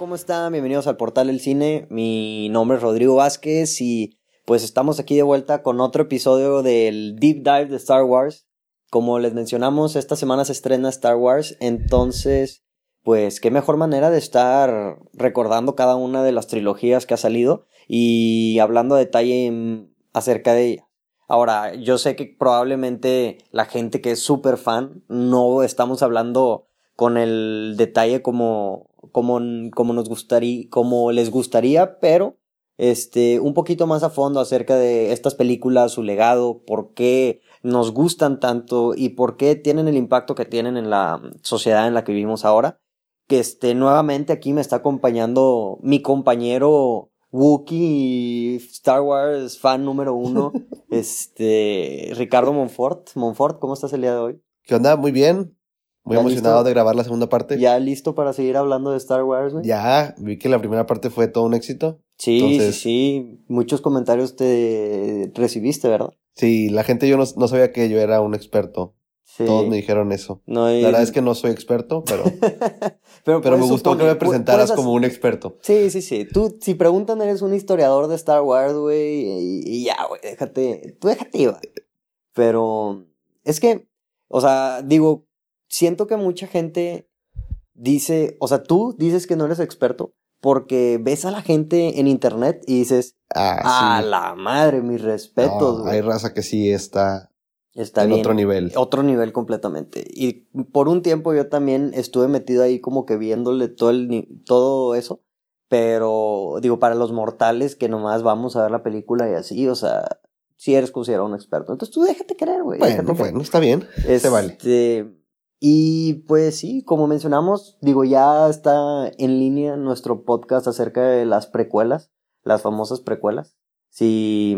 ¿cómo están? Bienvenidos al Portal del Cine. Mi nombre es Rodrigo Vázquez y pues estamos aquí de vuelta con otro episodio del Deep Dive de Star Wars. Como les mencionamos, esta semana se estrena Star Wars, entonces, pues qué mejor manera de estar recordando cada una de las trilogías que ha salido y hablando a detalle acerca de ella. Ahora, yo sé que probablemente la gente que es súper fan no estamos hablando con el detalle como, como, como nos gustaría, como les gustaría, pero este, un poquito más a fondo acerca de estas películas, su legado, por qué nos gustan tanto y por qué tienen el impacto que tienen en la sociedad en la que vivimos ahora. Que este, nuevamente aquí me está acompañando mi compañero Wookiee Star Wars fan número uno, este, Ricardo Monfort. Monfort, ¿cómo estás el día de hoy? ¿Qué onda? Muy bien. Muy emocionado de grabar la segunda parte. ¿Ya listo para seguir hablando de Star Wars, güey? Ya, vi que la primera parte fue todo un éxito. Sí, sí, sí. Muchos comentarios te recibiste, ¿verdad? Sí, la gente yo no, no sabía que yo era un experto. Todos me dijeron eso. La verdad es que no soy experto, pero, pero, me gustó que me presentaras como un experto. Sí, sí, sí. Tú, si preguntan, eres un historiador de Star Wars, güey, y, ya, güey, déjate, tú déjate, güey. Pero es que, o sea, digo, siento que mucha gente dice, o sea, tú dices que no eres experto porque ves a la gente en internet y dices, ah, a la madre, mis respetos. hay raza que sí está Está en otro nivel. Otro nivel completamente. Y por un tiempo yo también estuve metido ahí como que viéndole todo, el, todo eso. Pero digo, para los mortales que nomás vamos a ver la película y así, o sea, si eres considerado un experto. Entonces tú déjate creer, güey. Bueno, bueno, está bien. se vale. Y pues sí, como mencionamos, digo, ya está en línea nuestro podcast acerca de las precuelas, las famosas precuelas. Si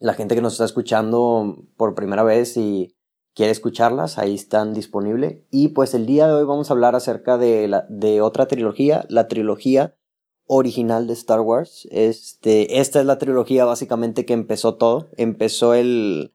la gente que nos está escuchando por primera vez y quiere escucharlas, ahí están disponibles. Y pues el día de hoy vamos a hablar acerca de, la, de otra trilogía, la trilogía original de Star Wars. Este, esta es la trilogía básicamente que empezó todo. Empezó el,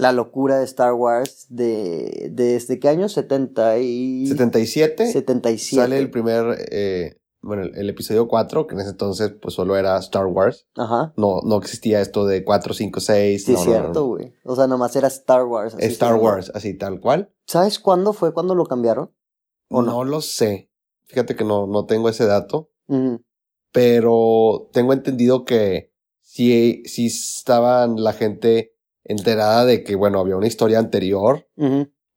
la locura de Star Wars de, ¿desde qué año? 70 y... 77. 77. Sale el primer eh, bueno, el, episodio 4, que en ese entonces pues solo era Star Wars. Ajá. No, no existía esto de 4, 5, 6. Sí, es cierto, güey. o sea, nomás era Star Wars. Star Wars, así tal cual. ¿Sabes cuándo fue cuando lo cambiaron? ¿O no? lo sé. Fíjate que no, no tengo ese dato. Pero tengo entendido que sí, sí estaban la gente enterada de que, bueno, había una historia anterior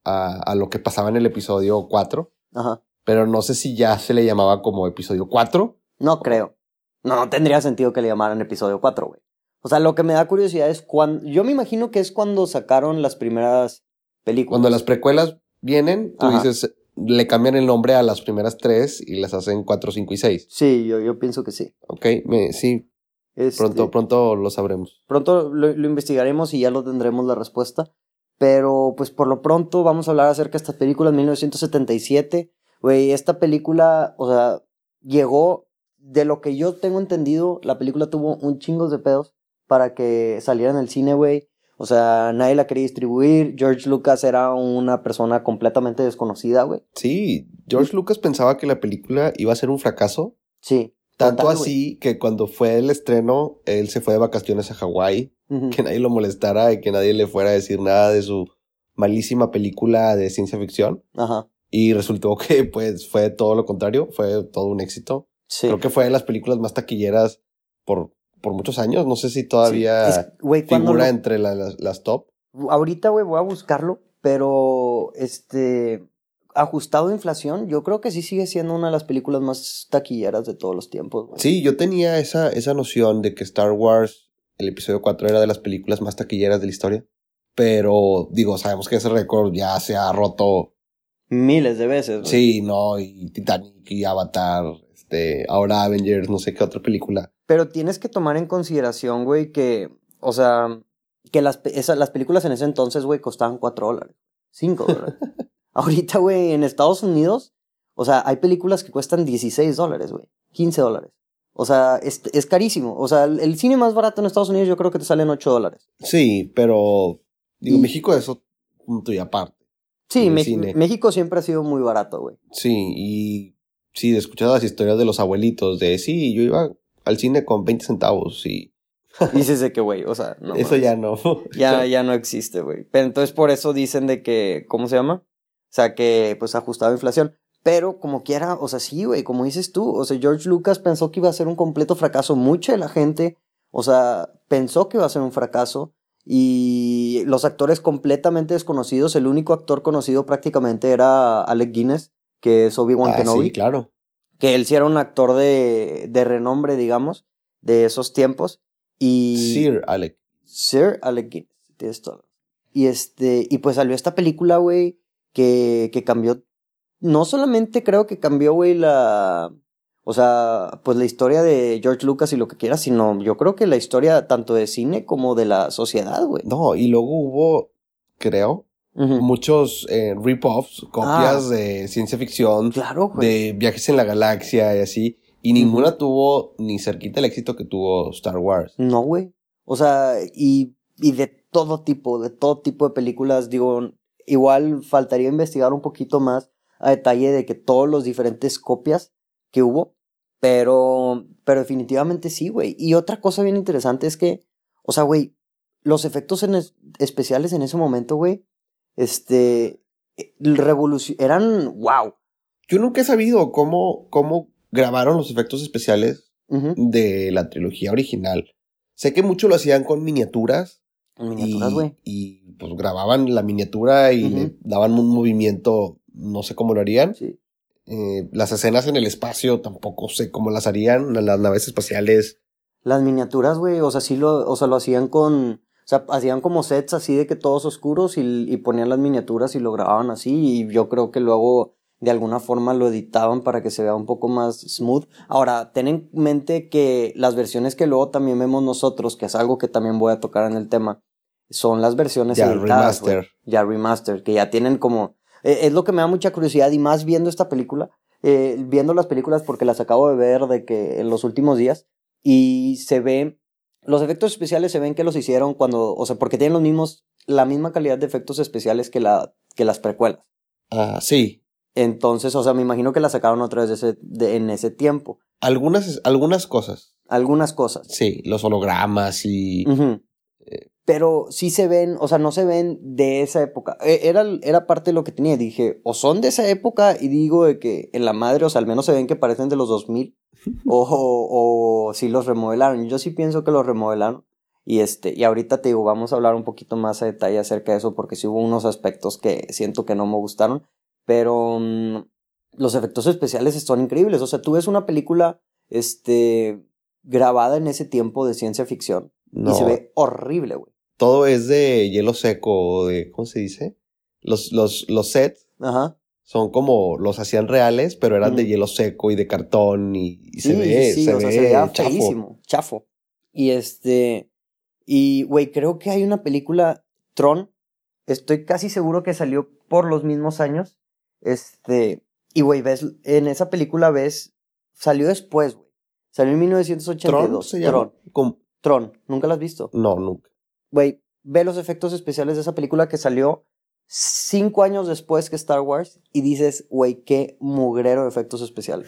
a, a lo que pasaba en el episodio 4. Ajá pero no sé si ya se le llamaba como episodio 4. No creo. No, no tendría sentido que le llamaran episodio 4, güey. O sea, lo que me da curiosidad es cuando. Yo me imagino que es cuando sacaron las primeras películas. Cuando las precuelas vienen, tú dices, le cambian el nombre a las primeras tres y las hacen 4, 5 y 6. Sí, yo, yo pienso que sí. Ok, me, sí. Este, pronto, pronto lo sabremos. Pronto lo, lo, investigaremos y ya lo tendremos la respuesta. Pero, pues por lo pronto, vamos a hablar acerca de esta película en 1977. Güey, esta película, o sea, llegó, de lo que yo tengo entendido, la película tuvo un chingo de pedos para que saliera en el cine, güey. O sea, nadie la quería distribuir. George Lucas era una persona completamente desconocida, güey. Sí, George Lucas pensaba que la película iba a ser un fracaso. Sí. Tanto así que cuando fue el estreno, él se fue de vacaciones a Hawái, que nadie lo molestara y que nadie le fuera a decir nada de su malísima película de ciencia ficción. Ajá. Y resultó que pues fue todo lo contrario, fue todo un éxito. Sí. Creo que fue de las películas más taquilleras por, por muchos años. No sé si todavía figura entre las, top. Ahorita, güey, voy a buscarlo, pero este ajustado a inflación, yo creo que sí sigue siendo una de las películas más taquilleras de todos los tiempos. Sí, yo tenía esa, esa noción de que Star Wars, el episodio 4, era de las películas más taquilleras de la historia. Pero, digo, sabemos que ese récord ya se ha roto miles de veces. Sí, no, y Titanic y Avatar, este, ahora Avengers, no sé qué otra película. Pero tienes que tomar en consideración, güey, que, o sea, que las, las películas en ese entonces, güey, costaban 4 dólares, 5 dólares. Ahorita, güey, en Estados Unidos, o sea, hay películas que cuestan 16 dólares, güey, 15 dólares. O sea, es, es carísimo. O sea, el, cine más barato en Estados Unidos yo creo que te salen 8 dólares. Sí, pero, digo, México eso punto y aparte. Sí, México siempre ha sido muy barato, güey. Sí, y Sí, escuchando las historias de los abuelitos, de sí, yo iba al cine con 20 centavos y... Dices de que, güey, o sea, no. Eso ya no. Ya, ya no existe, güey. Pero entonces por eso dicen de que, ¿cómo se llama? O sea, que pues ajustado a inflación. Pero como quiera, o sea, sí, güey, como dices tú, o sea, George Lucas pensó que iba a ser un completo fracaso. Mucha de la gente, o sea, pensó que iba a ser un fracaso. Y los actores completamente desconocidos, el único actor conocido prácticamente era Alec Guinness, que es Obi-Wan ah, Kenobi. Sí, claro que él sí era un actor de, de renombre, digamos, de esos tiempos. Y Sir Alec. Sir Alec Guinness, todo. Y este, y pues salió esta película, güey, que, que cambió, no solamente creo que cambió, güey, la, o sea, pues la historia de George Lucas y lo que quiera, sino yo creo que la historia tanto de cine como de la sociedad, güey. No, y luego hubo, creo, muchos eh, rip-offs, copias ah. de ciencia ficción, de viajes en la galaxia y así. Y ninguna tuvo ni cerquita el éxito que tuvo Star Wars. No, güey. O sea, y, y de todo tipo, de todo tipo de películas, digo, igual faltaría investigar un poquito más a detalle de que todos los diferentes copias que hubo, pero, pero definitivamente sí, güey. Y otra cosa bien interesante es que, o sea, güey, los efectos en especiales en ese momento, güey, este, revolución, eran wow. Yo nunca he sabido cómo, cómo grabaron los efectos especiales de la trilogía original. Sé que mucho lo hacían con miniaturas. Miniaturas, güey. Y, pues grababan la miniatura y le daban un movimiento, no sé cómo lo harían. Sí. Eh, las escenas en el espacio tampoco sé cómo las harían, las naves espaciales. Las miniaturas, güey, o sea, sí lo, o sea, lo hacían con, o sea, hacían como sets así de que todos oscuros y, ponían las miniaturas y lo grababan así y yo creo que luego de alguna forma lo editaban para que se vea un poco más smooth. Ahora, ten en mente que las versiones que luego también vemos nosotros, que es algo que también voy a tocar en el tema, son las versiones ya remaster. Ya remaster, que ya tienen como... E, es lo que me da mucha curiosidad y más viendo esta película, eh, viendo las películas porque las acabo de ver de que en los últimos días y se ve los efectos especiales se ven que los hicieron cuando, o sea, porque tienen los mismos, la misma calidad de efectos especiales que, la, que las precuelas. Ah, sí. Entonces, o sea, me imagino que la sacaron otra vez ese, en ese tiempo. Algunas, algunas cosas. Algunas cosas. Sí, los hologramas y... Pero sí se ven, o sea, no se ven de esa época. E, era, era parte de lo que tenía. Dije, o son de esa época y digo de que en la madre, o sea, al menos se ven que parecen de los 2000 o, o si los remodelaron. Yo sí pienso que los remodelaron. Y este, y ahorita te digo, vamos a hablar un poquito más a detalle acerca de eso, porque sí hubo unos aspectos que siento que no me gustaron. Pero mm, los efectos especiales son increíbles. O sea, tú ves una película, este, grabada en ese tiempo de ciencia ficción. Y se ve horrible, güey. Todo es de hielo seco, de, ¿cómo se dice? Los, los, los sets. Ajá son como los hacían reales, pero eran de hielo seco y de cartón y, se ve, se, ve chafo. chafo. Y este, y güey, creo que hay una película, Tron, estoy casi seguro que salió por los mismos años. Este, y güey, ves, en esa película ves, salió después, güey. Salió en 1982. ¿Tron se llama? Tron. Tron, ¿nunca la has visto? No, nunca. Güey, ve los efectos especiales de esa película que salió cinco años después que Star Wars y dices, güey, qué mugrero de efectos especiales.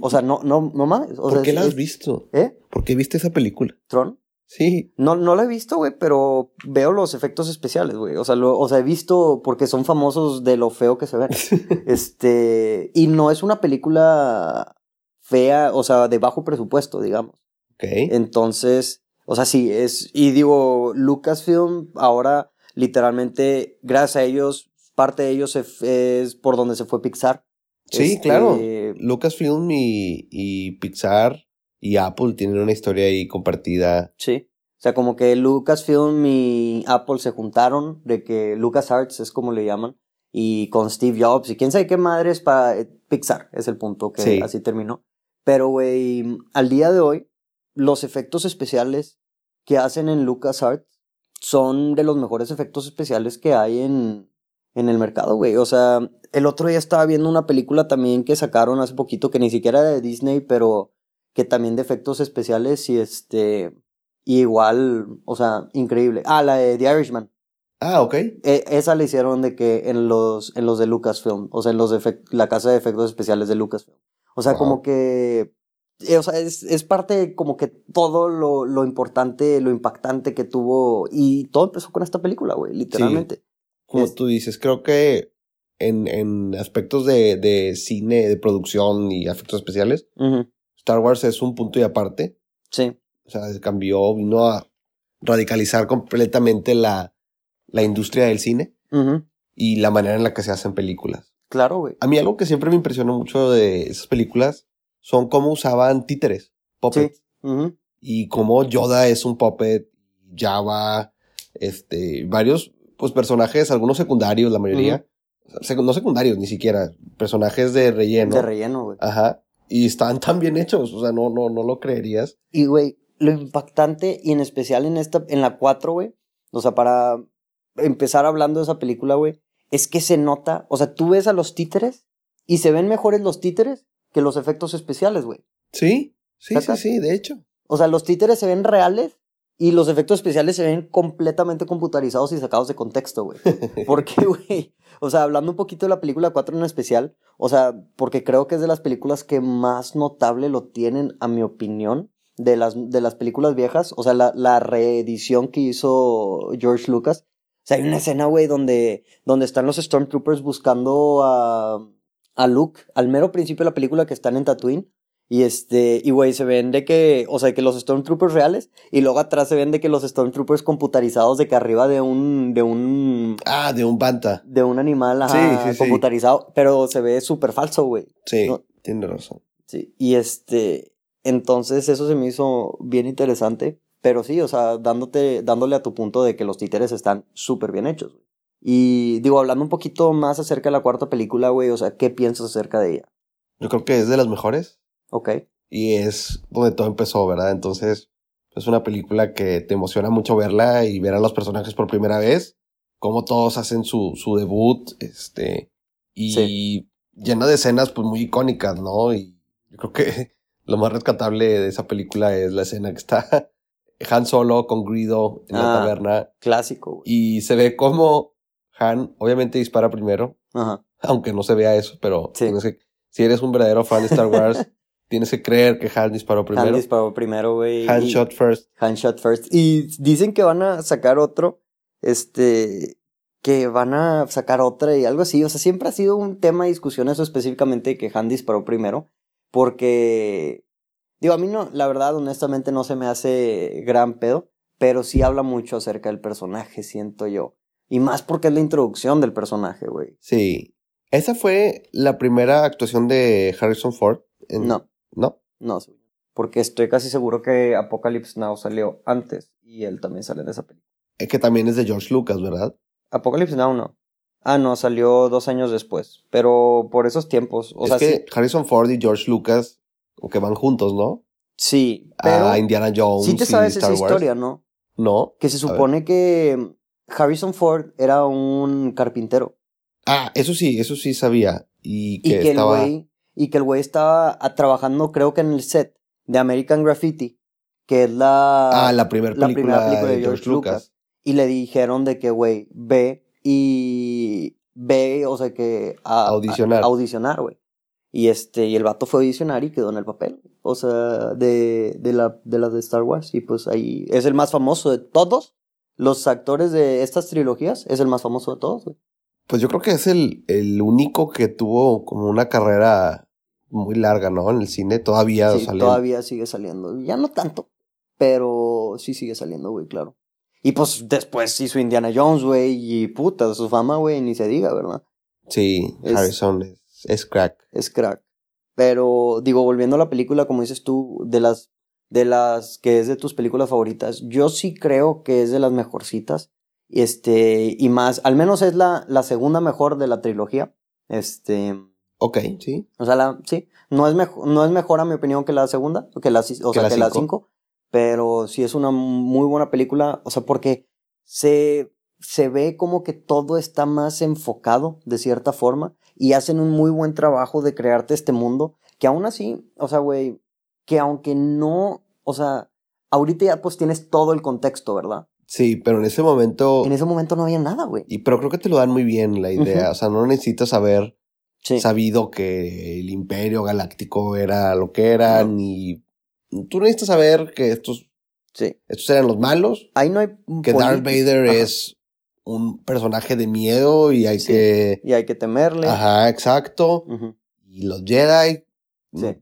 O sea, no, no, no mames. ¿Por qué la has visto? ¿Eh? ¿Por qué viste esa película? ¿Tron? Sí. No, no la he visto, güey, pero veo los efectos especiales, güey. O sea, o sea, he visto porque son famosos de lo feo que se ven. este, y no es una película fea, o sea, de bajo presupuesto, digamos. Ok. Entonces, o sea, sí, es, y digo, Lucasfilm ahora literalmente, gracias a ellos, parte de ellos es por donde se fue Pixar. Sí, este, claro. Lucasfilm y, y Pixar y Apple tienen una historia ahí compartida. Sí. O sea, como que Lucasfilm y Apple se juntaron, de que LucasArts es como le llaman, y con Steve Jobs y quién sabe qué madres para eh, Pixar, es el punto que así terminó. Pero, güey, al día de hoy, los efectos especiales que hacen en LucasArts son de los mejores efectos especiales que hay en, en el mercado, güey. O sea, el otro día estaba viendo una película también que sacaron hace poquito, que ni siquiera era de Disney, pero que también de efectos especiales y este, y igual, o sea, increíble. Ah, la de The Irishman. Ah, ok. E, esa la hicieron de que en los, en los de Lucasfilm, o sea, en los de la casa de efectos especiales de Lucasfilm. O sea, como que o sea, es, es, parte como que todo lo, lo, importante, lo impactante que tuvo. Y todo empezó con esta película, güey, literalmente. como tú dices, creo que en, en aspectos de, de, cine, de producción y efectos especiales, Star Wars es un punto y aparte. Sí. O sea, cambió, vino a radicalizar completamente la, la industria del cine y la manera en la que se hacen películas. Claro, güey. A mí algo que siempre me impresionó mucho de esas películas son cómo usaban títeres, puppets. Y cómo Yoda es un puppet, Java, este, varios, pues personajes, algunos secundarios, la mayoría. no secundarios, ni siquiera. Personajes de relleno. De relleno, güey. Ajá. Y están tan bien hechos, o sea, no, no, no lo creerías. Y, güey, lo impactante, y en especial en esta, en la 4, güey, o sea, para empezar hablando de esa película, güey, es que se nota, o sea, tú ves a los títeres y se ven mejores los títeres que los efectos especiales, güey. Sí, sí, sí, sí, de hecho. O sea, los títeres se ven reales y los efectos especiales se ven completamente computarizados y sacados de contexto, güey. ¿Por qué, güey? O sea, hablando un poquito de la película 4 en especial, o sea, porque creo que es de las películas que más notable lo tienen, a mi opinión, de las, de las películas viejas. O sea, la, la reedición que hizo George Lucas. O sea, hay una escena, güey, donde, donde están los Stormtroopers buscando a a Luke al mero principio de la película que están en Tatooine. Y este, y güey, se ven de que, o sea, que los Stormtroopers reales, y luego atrás se ven de que los Stormtroopers computarizados de que arriba de un, de un. Ah, de un banta. De un animal, ajá, computarizado, pero se ve súper falso, güey. Sí, tiene razón. Sí, y este, entonces eso se me hizo bien interesante, pero sí, o sea, dándote, dándole a tu punto de que los títeres están súper bien hechos, güey. Y digo, hablando un poquito más acerca de la cuarta película, güey, o sea, ¿qué piensas acerca de ella? Yo creo que es de las mejores. Ok. Y es donde todo empezó, ¿verdad? Entonces, es una película que te emociona mucho verla y ver a los personajes por primera vez, cómo todos hacen su, su debut, este, y llena de escenas pues muy icónicas, ¿no? Y yo creo que lo más rescatable de esa película es la escena que está Han Solo con Grido en la ah, taberna. Clásico. Güey. Y se ve como han obviamente dispara primero, Ajá. aunque no se vea eso, pero si eres un verdadero fan de Star Wars, tienes que creer que Han disparó primero. Han disparó primero, güey. Han shot first. Han shot first. Y dicen que van a sacar otro, este, que van a sacar otra y algo así. O sea, siempre ha sido un tema de discusión eso específicamente que Han disparó primero, porque, digo, a mí no, la verdad, honestamente no se me hace gran pedo, pero sí habla mucho acerca del personaje, siento yo. Y más porque es la introducción del personaje, güey. Sí. ¿Esa fue la primera actuación de Harrison Ford? No. ¿No? No, porque estoy casi seguro que Apocalypse Now salió antes y él también sale en esa película. Es que también es de George Lucas, ¿verdad? Apocalypse Now no. Ah, no, salió dos años después. Pero por esos tiempos. O es que Harrison Ford y George Lucas, o que van juntos, ¿no? Sí. Pero a Indiana Jones. Sí te sabes esa historia, ¿no? No. Que se supone que Harrison Ford era un carpintero. Ah, eso sí, eso sí sabía. Y que, estaba... el güey, y que el güey estaba trabajando, creo que en el set de American Graffiti, que es la... Ah, la, primera película, de, George, Lucas. Y le dijeron de que, güey, ve y... Ve, o sea, que... A, audicionar. audicionar, güey. Y este, y el vato fue a audicionar y quedó en el papel. O sea, de, de la, de la de Star Wars. Y pues ahí es el más famoso de todos los actores de estas trilogías, es el más famoso de todos, güey. Pues yo creo que es el, el único que tuvo como una carrera muy larga, ¿no? En el cine todavía sí, Todavía sigue saliendo. Ya no tanto, pero sí sigue saliendo, güey, claro. Y pues después hizo Indiana Jones, güey, y puta, su fama, güey, ni se diga, ¿verdad? Sí, Harrison es, es crack. Es crack. Pero, digo, volviendo a la película, como dices tú, de las de las que es de tus películas favoritas. Yo sí creo que es de las mejorcitas. Este, y más, al menos es la, la segunda mejor de la trilogía. Este. Ok, sí. O sea, la, sí. No es, mejor, no es mejor a mi opinión que la segunda, que la, o sea, que la cinco. Pero sí es una muy buena película. O sea, porque se, se ve como que todo está más enfocado de cierta forma. Y hacen un muy buen trabajo de crearte este mundo. Que aún así, o sea, güey, que aunque no, o sea, ahorita ya pues tienes todo el contexto, ¿verdad? Sí, pero en ese momento... En ese momento no había nada, güey. Y pero creo que te lo dan muy bien la idea, o sea, no necesitas saber sabido que el Imperio Galáctico era lo que era, ni... Tú necesitas saber que estos, sí. estos eran los malos. Ahí no hay... Que Darth Vader es un personaje de miedo y hay que... Y hay que temerle. Ajá, exacto. Y los Jedi... Sí.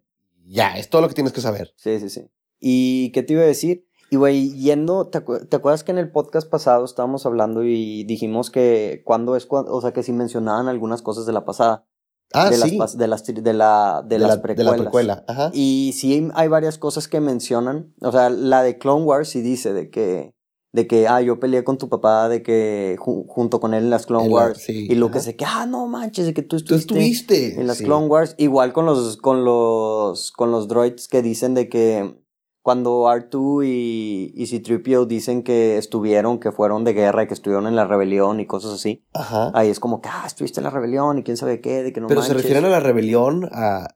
Ya, es todo lo que tienes que saber. Sí, sí, sí. ¿Y qué te iba a decir? Y güey, yendo, ¿te, acuerdas que en el podcast pasado estábamos hablando y dijimos que cuando es cuando, o sea, que sí mencionaban algunas cosas de la pasada? Ah, de sí. Las, de las, de la, de, las precuelas. De la precuela, ajá. Y sí hay varias cosas que mencionan, o sea, la de Clone Wars sí dice de que, de que, ah, yo peleé con tu papá, de que junto con él en las Clone Wars. y lo que sé que, ah, no manches, de que tú estuviste, tú estuviste en las Clone Wars. Igual con los, con los, con los droids que dicen de que, cuando R2 y, y C-3PO dicen que estuvieron, que fueron de guerra y que estuvieron en la rebelión y cosas así. Ajá. Ahí es como que, ah, estuviste en la rebelión y quién sabe qué, de que no Pero se refieren a la rebelión, a,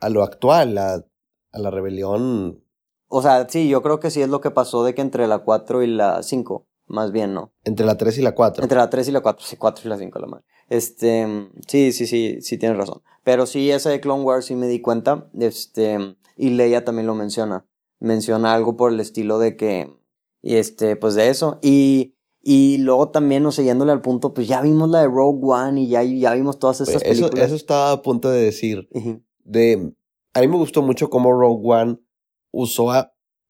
a lo actual, a, a, la rebelión. O sea, sí, yo creo que sí es lo que pasó de que entre la 4 y la 5, más bien, ¿no? Entre la 3 y la 4. Entre la 3 y la 4, sí, 4 y la 5, la madre. Este, sí, sí, sí, sí tienes razón. Pero sí, esa de Clone Wars sí me di cuenta, este, y Leia también lo menciona menciona algo por el estilo de que, este, pues de eso. Y, y luego también, no sé, yéndole al punto, pues ya vimos la de Rogue One y ya, ya vimos todas esas películas. Eso, eso estaba a punto de decir. De, a mí me gustó mucho cómo Rogue One usó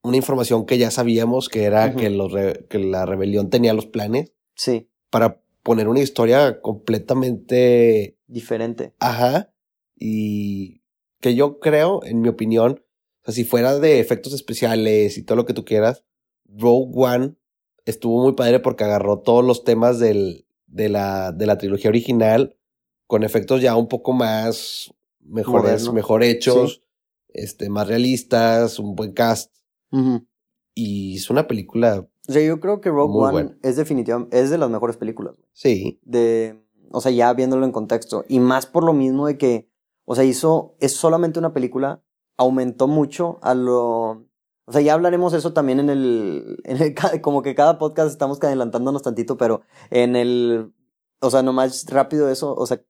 una información que ya sabíamos, que era que, los que la rebelión tenía los planes. Sí. Para poner una historia completamente... Diferente. Ajá. Y que yo creo, en mi opinión, o sea, si fuera de efectos especiales y todo lo que tú quieras, Rogue One estuvo muy padre porque agarró todos los temas del, de, la, de la trilogía original con efectos ya un poco más mejores, mejor hechos, este, más realistas, un buen cast. Y es una película. O sea, yo creo que Rogue One es definitivamente, es de las mejores películas. Sí. De, o sea, ya viéndolo en contexto. Y más por lo mismo de que, o sea, hizo, es solamente una película aumentó mucho a lo... O sea, ya hablaremos eso también en el, en el... Como que cada podcast estamos adelantándonos tantito, pero en el... O sea, nomás rápido eso, o sea,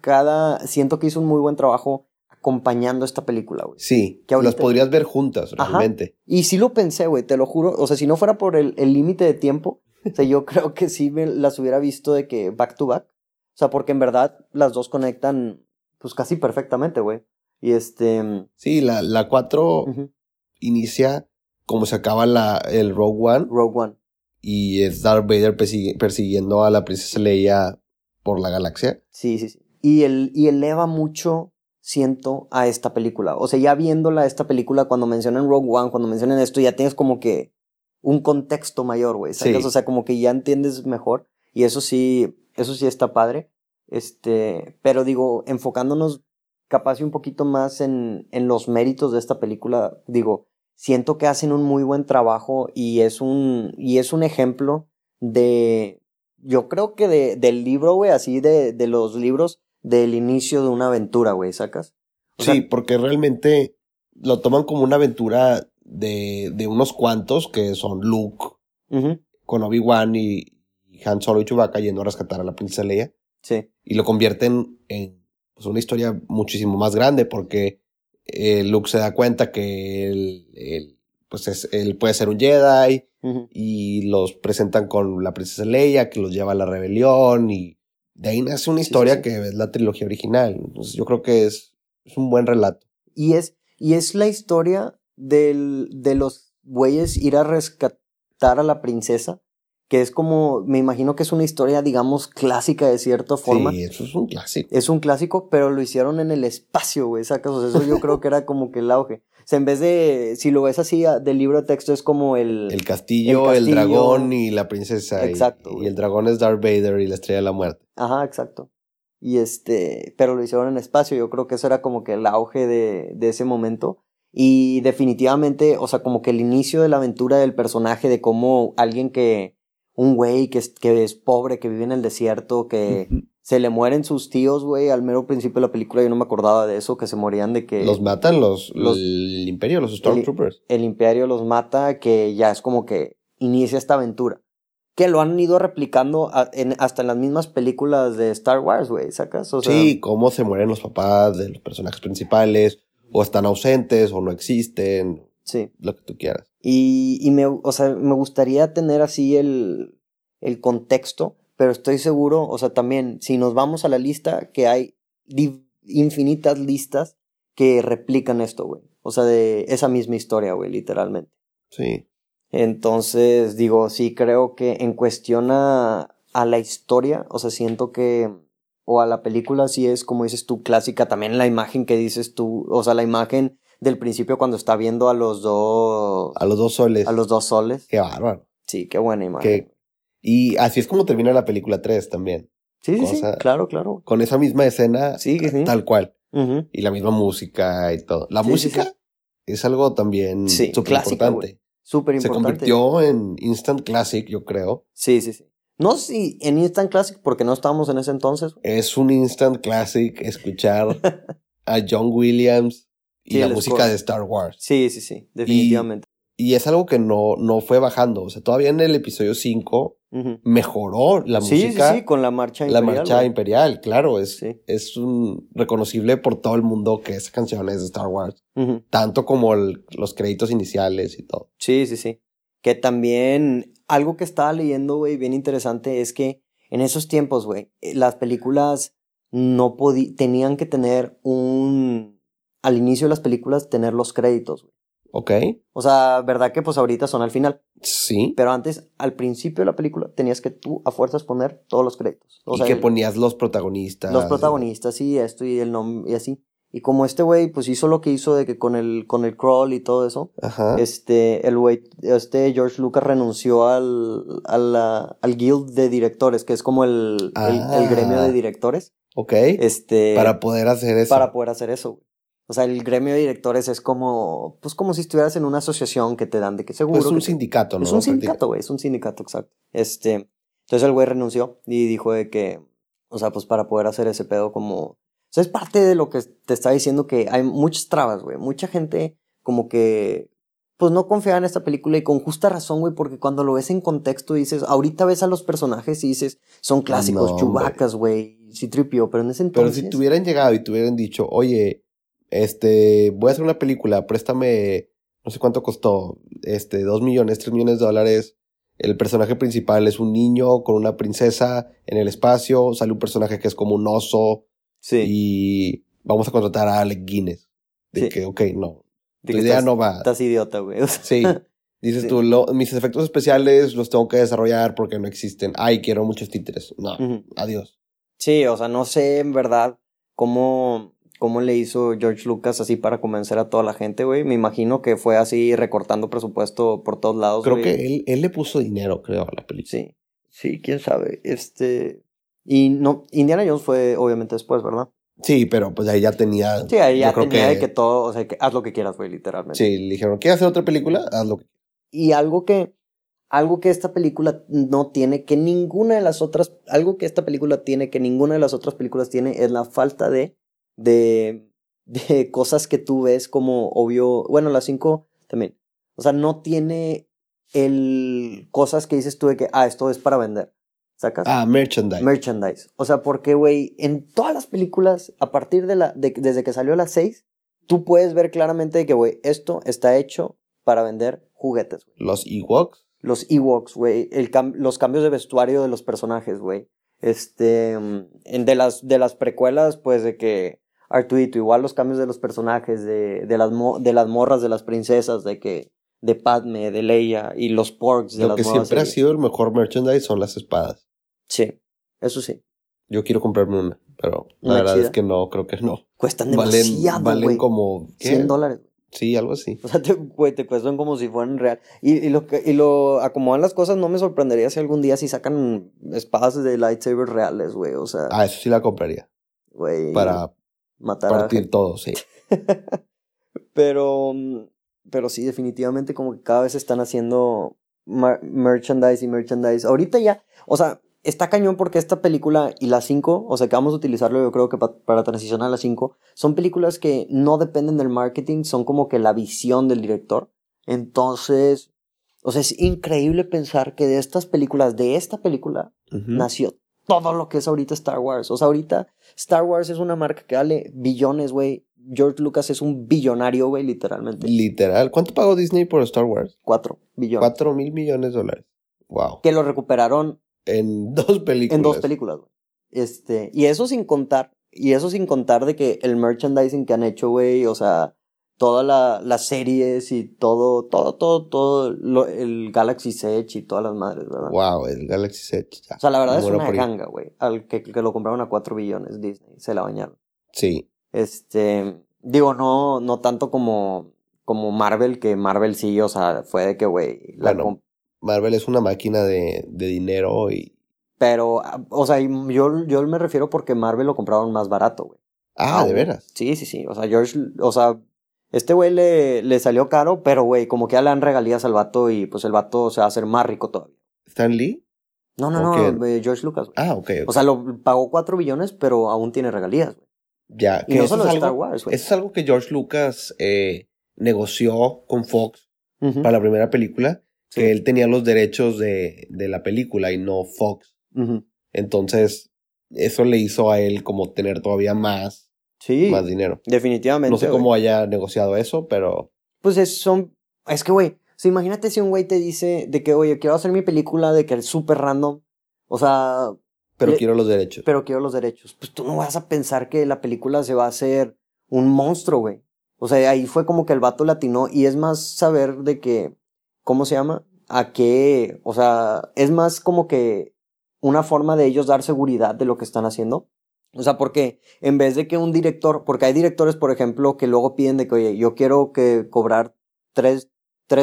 cada... Siento que hizo un muy buen trabajo acompañando esta película, güey. Sí, que las podrías ver juntas, realmente. Y sí lo pensé, güey, te lo juro. O sea, si no fuera por el límite de tiempo, o sea, yo creo que sí me las hubiera visto de que back to back. O sea, porque en verdad las dos conectan, pues casi perfectamente, güey. Y este. Sí, la, la 4 inicia como se acaba la, el Rogue One. Rogue One. Y es Darth Vader persiguiendo a la princesa Leia por la galaxia. Sí, sí, sí. Y, el, y eleva mucho, siento, a esta película. O sea, ya viéndola, esta película, cuando mencionan Rogue One, cuando mencionan esto, ya tienes como que un contexto mayor, güey. Sí. O sea, como que ya entiendes mejor. Y eso sí, eso sí está padre. Este, pero digo, enfocándonos capaz un poquito más en, en los méritos de esta película, digo, siento que hacen un muy buen trabajo y es un, y es un ejemplo de, yo creo que de, del libro, güey, así de, de los libros del inicio de una aventura, güey, ¿sacas? sí, porque realmente lo toman como una aventura de, de unos cuantos que son Luke, con Obi-Wan y, Han Solo y Chewbacca yendo a rescatar a la princesa Leia. Sí. Y lo convierten en pues, una historia muchísimo más grande porque eh, Luke se da cuenta que él, pues es, él puede ser un Jedi y los presentan con la princesa Leia que los lleva a la rebelión y de ahí nace una historia que es la trilogía original. Entonces yo creo que es, es un buen relato. Y es, y es la historia del, de los güeyes ir a rescatar a la princesa que es como, me imagino que es una historia, digamos, clásica de cierta forma. Sí, eso es un clásico. Es un clásico, pero lo hicieron en el espacio, güey, sacas, o sea, eso yo creo que era como que el auge. O sea, en vez de, si lo ves así del libro de texto, es como el... El castillo, el, dragón y la princesa. Exacto. Y, y, el dragón es Darth Vader y la estrella de la muerte. Ajá, exacto. Y este, pero lo hicieron en espacio, yo creo que eso era como que el auge de, de ese momento. Y definitivamente, o sea, como que el inicio de la aventura del personaje, de cómo alguien que un güey que es, que es pobre, que vive en el desierto, que se le mueren sus tíos, güey, al mero principio de la película yo no me acordaba de eso, que se morían de que... Los matan los, los el imperio, los Stormtroopers. El, el, imperio los mata, que ya es como que inicia esta aventura. que lo han ido replicando hasta en las mismas películas de Star Wars, güey, ¿sacas? sí, cómo se mueren los papás de los personajes principales, o están ausentes, o no existen. Sí. Lo que tú quieras. Y, y me, o sea, me gustaría tener así el, el contexto, pero estoy seguro, o sea, también, si nos vamos a la lista, que hay infinitas listas que replican esto, güey. O sea, de esa misma historia, güey, literalmente. Sí. Entonces, digo, sí, creo que en cuestión a, a la historia, o sea, siento que, o a la película, sí es, como dices tú, clásica. También la imagen que dices tú, o sea, la imagen del principio cuando está viendo a los dos... A los dos soles. A los dos soles. Qué bárbaro. Sí, qué buena imagen. Y así es como termina la película 3 también. Sí, sí, sí, claro, claro. Con esa misma escena, sí, sí. tal cual. Y la misma música y todo. La música es algo también súper importante. Súper importante. Se convirtió en Instant Classic, yo creo. Sí, sí, sí. No sé si en Instant Classic, porque no estábamos en ese entonces. Es un Instant Classic escuchar a John Williams y la música de Star Wars. Sí, sí, sí, definitivamente. Y, es algo que no, no fue bajando. O sea, todavía en el episodio 5 mejoró la música. Sí, sí, con la marcha imperial. La marcha imperial, claro, es, es un reconocible por todo el mundo que esa canción es de Star Wars. Tanto como los créditos iniciales y todo. Sí, sí, sí. Que también algo que estaba leyendo, güey, bien interesante es que en esos tiempos, güey, eh, las películas no podían, tenían que tener un, al inicio de las películas, tener los créditos, güey. Ok. O sea, ¿verdad que pues ahorita son al final? Sí. Pero antes, al principio de la película, tenías que tú a fuerzas poner todos los créditos. y que ponías los protagonistas. Los protagonistas, y esto y el nombre y así. Y como este güey, pues hizo lo que hizo de que con el, con el crawl y todo eso, Ajá. este, el güey, este George Lucas renunció al, al, al guild de directores, que es como el, el, gremio de ah. directores. Ok. Este. Para poder hacer eso. Para poder hacer eso, güey. O sea, el gremio de directores es como, pues como si estuvieras en una asociación que te dan de que seguro. Es un sindicato, ¿no? Es un sindicato, güey, es un sindicato, exacto. Este, entonces el güey renunció y dijo de que, o sea, pues para poder hacer ese pedo como, o sea, es parte de lo que te está diciendo que hay muchas trabas, güey. Mucha gente como que, pues no confía en esta película y con justa razón, güey, porque cuando lo ves en contexto dices, ahorita ves a los personajes y dices, son clásicos, chubacas, güey, sí tripio, pero en ese entonces. Pero si te hubieran llegado y te hubieran dicho, oye, este, voy a hacer una película, préstame, no sé cuánto costó, este, dos millones, tres millones de dólares. El personaje principal es un niño con una princesa en el espacio, sale un personaje que es como un oso. Sí. Y vamos a contratar a Alec Guinness. De que, ok, no. tu idea no va. Estás idiota, güey. sí. Dices tú, mis efectos especiales los tengo que desarrollar porque no existen. Ay, quiero muchos títeres. No, adiós. Sí, o sea, no sé en verdad cómo cómo le hizo George Lucas así para convencer a toda la gente, güey. Me imagino que fue así recortando presupuesto por todos lados. Creo que él, él le puso dinero, creo, a la película. Sí, sí, quién sabe. Este. Y no, Indiana Jones fue obviamente después, ¿verdad? Sí, pero pues ahí ya tenía. Sí, ahí ya tenía que... todo, o sea, que haz lo que quieras, güey, literalmente. Sí, le dijeron, ¿quieres hacer otra película? Haz lo que Y algo que. Algo que esta película no tiene, que ninguna de las otras. Algo que esta película tiene, que ninguna de las otras películas tiene, es la falta de de, de cosas que tú ves como obvio, bueno, las cinco también. O sea, no tiene el cosas que dices tú de que, ah, esto es para vender. ¿Sacas? Ah, merchandise. Merchandise. O sea, porque, güey, en todas las películas, a partir de la, de, desde que salió a las seis, tú puedes ver claramente que, güey, esto está hecho para vender juguetes, güey. ¿Los Ewoks? Los Ewoks, güey. los cambios de vestuario de los personajes, güey. Este, mm, de las, de las precuelas, pues de que Artuito, igual los cambios de los personajes, de, de, las, de las morras, de las princesas, de que, de Padme, de Leia y los porks de Lo que siempre ha sido el mejor merchandise son las espadas. Sí, eso sí. Yo quiero comprarme una, pero la verdad es que no, creo que no. Cuestan demasiado, Valen, valen como... 100 dólares. Sí, algo así. O sea, te, te cuestan como si fueran real. Y, y, lo que, y lo acomodan las cosas, no me sorprendería si algún día si sacan espadas de lightsabers reales, güey. O sea. Ah, eso sí la compraría. Güey. Para matar partir todo, sí. pero, pero sí, definitivamente como que cada vez están haciendo merchandise y merchandise. Ahorita ya, o sea, está cañón porque esta película y la 5, o sea, que vamos a utilizarlo yo creo que para transicionar a la 5, son películas que no dependen del marketing, son como que la visión del director. Entonces, O sea, es increíble pensar que de estas películas, de esta película, nació todo lo que es ahorita Star Wars. O sea, ahorita Star Wars es una marca que vale billones, güey. George Lucas es un billonario, güey, literalmente. Literal. ¿Cuánto pagó Disney por Star Wars? Cuatro billones. Cuatro mil millones de dólares. Wow. Que lo recuperaron. En dos películas. En dos películas, güey. Este, y eso sin contar, y eso sin contar de que el merchandising que han hecho, güey, o sea, todas la, las series y todo, todo, todo, todo, lo, el Galaxy Edge y todas las madres, ¿verdad? Wow, el Galaxy Edge. O sea, la verdad es una ganga, güey. Al que, que, lo compraron a 4 billones Disney, se la bañaron. Sí. Este, digo, no, no tanto como, como Marvel, que Marvel sí, o sea, fue de que, güey, bueno, Marvel es una máquina de, de dinero y... Pero, o sea, yo, yo me refiero porque Marvel lo compraron más barato, güey. Ah, ¿de veras? Sí, sí, sí. O sea, George, o sea, este güey le, le salió caro, pero güey, como que ya le dan regalías al vato y pues el vato se va a hacer más rico todavía. ¿Stan Lee? No, no, no, eh, George Lucas. Ah, ok. O sea, lo pagó 4 billones, pero aún tiene regalías, güey. Ya, que no solo es Star Wars, güey. Eso es algo que George Lucas eh, negoció con Fox para la primera película, que él tenía los derechos de, de la película y no Fox. Entonces, eso le hizo a él como tener todavía más Sí. Más dinero. Definitivamente. No sé cómo haya negociado eso, pero. Pues es, son. Es que, güey. O imagínate si un güey te dice de que, oye, quiero hacer mi película de que es súper random. O sea. Pero quiero los derechos. Pero quiero los derechos. Pues tú no vas a pensar que la película se va a hacer un monstruo, güey. O sea, ahí fue como que el vato latinó. Y es más saber de que. ¿Cómo se llama? A qué. O sea, es más como que una forma de ellos dar seguridad de lo que están haciendo. O sea, porque en vez de que un director, porque hay directores, por ejemplo, que luego piden de que, oye, yo quiero que cobrar 3,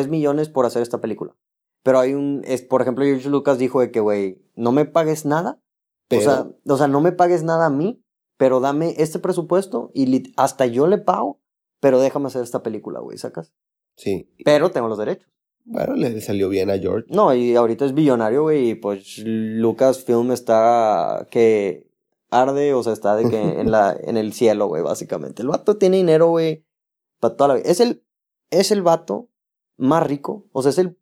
millones por hacer esta película. Pero hay un, es, por ejemplo, George Lucas dijo de que, güey, no me pagues nada. O, sea, o sea, no me pagues nada a mí, pero dame este presupuesto y hasta yo le pago, pero déjame hacer esta película, güey, ¿sacas? Sí. Pero tengo los derechos. Bueno, le salió bien a George. No, y ahorita es billonario, güey, y pues Lucasfilm está que arde, o sea, está de que en la, en el cielo, güey, básicamente. El vato tiene dinero, güey, para toda la vida. Es el, es el vato más rico, o sea, es el,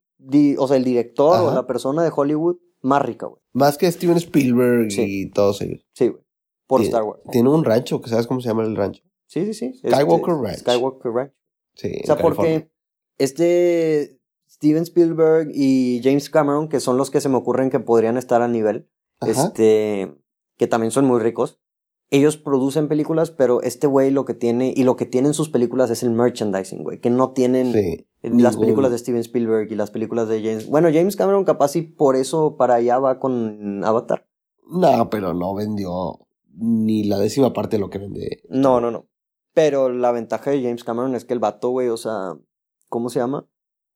o sea, el director o la persona de Hollywood más rica, güey. Más que Steven Spielberg y todos ellos. Sí, güey. Por Star Wars. Tiene un rancho, que sabes cómo se llama el rancho. Sí, sí, sí. Este, Skywalker Ranch. Skywalker Ranch. Sí. O sea, porque este Steven Spielberg y James Cameron, que son los que se me ocurren que podrían estar a nivel, este que también son muy ricos. Ellos producen películas, pero este güey lo que tiene, y lo que tienen sus películas es el merchandising, güey, que no tienen las películas de Steven Spielberg y las películas de James. Bueno, James Cameron capaz y por eso para allá va con Avatar. No, pero no vendió ni la décima parte de lo que vende. No, no, no. Pero la ventaja de James Cameron es que el vato, güey, o sea, ¿cómo se llama?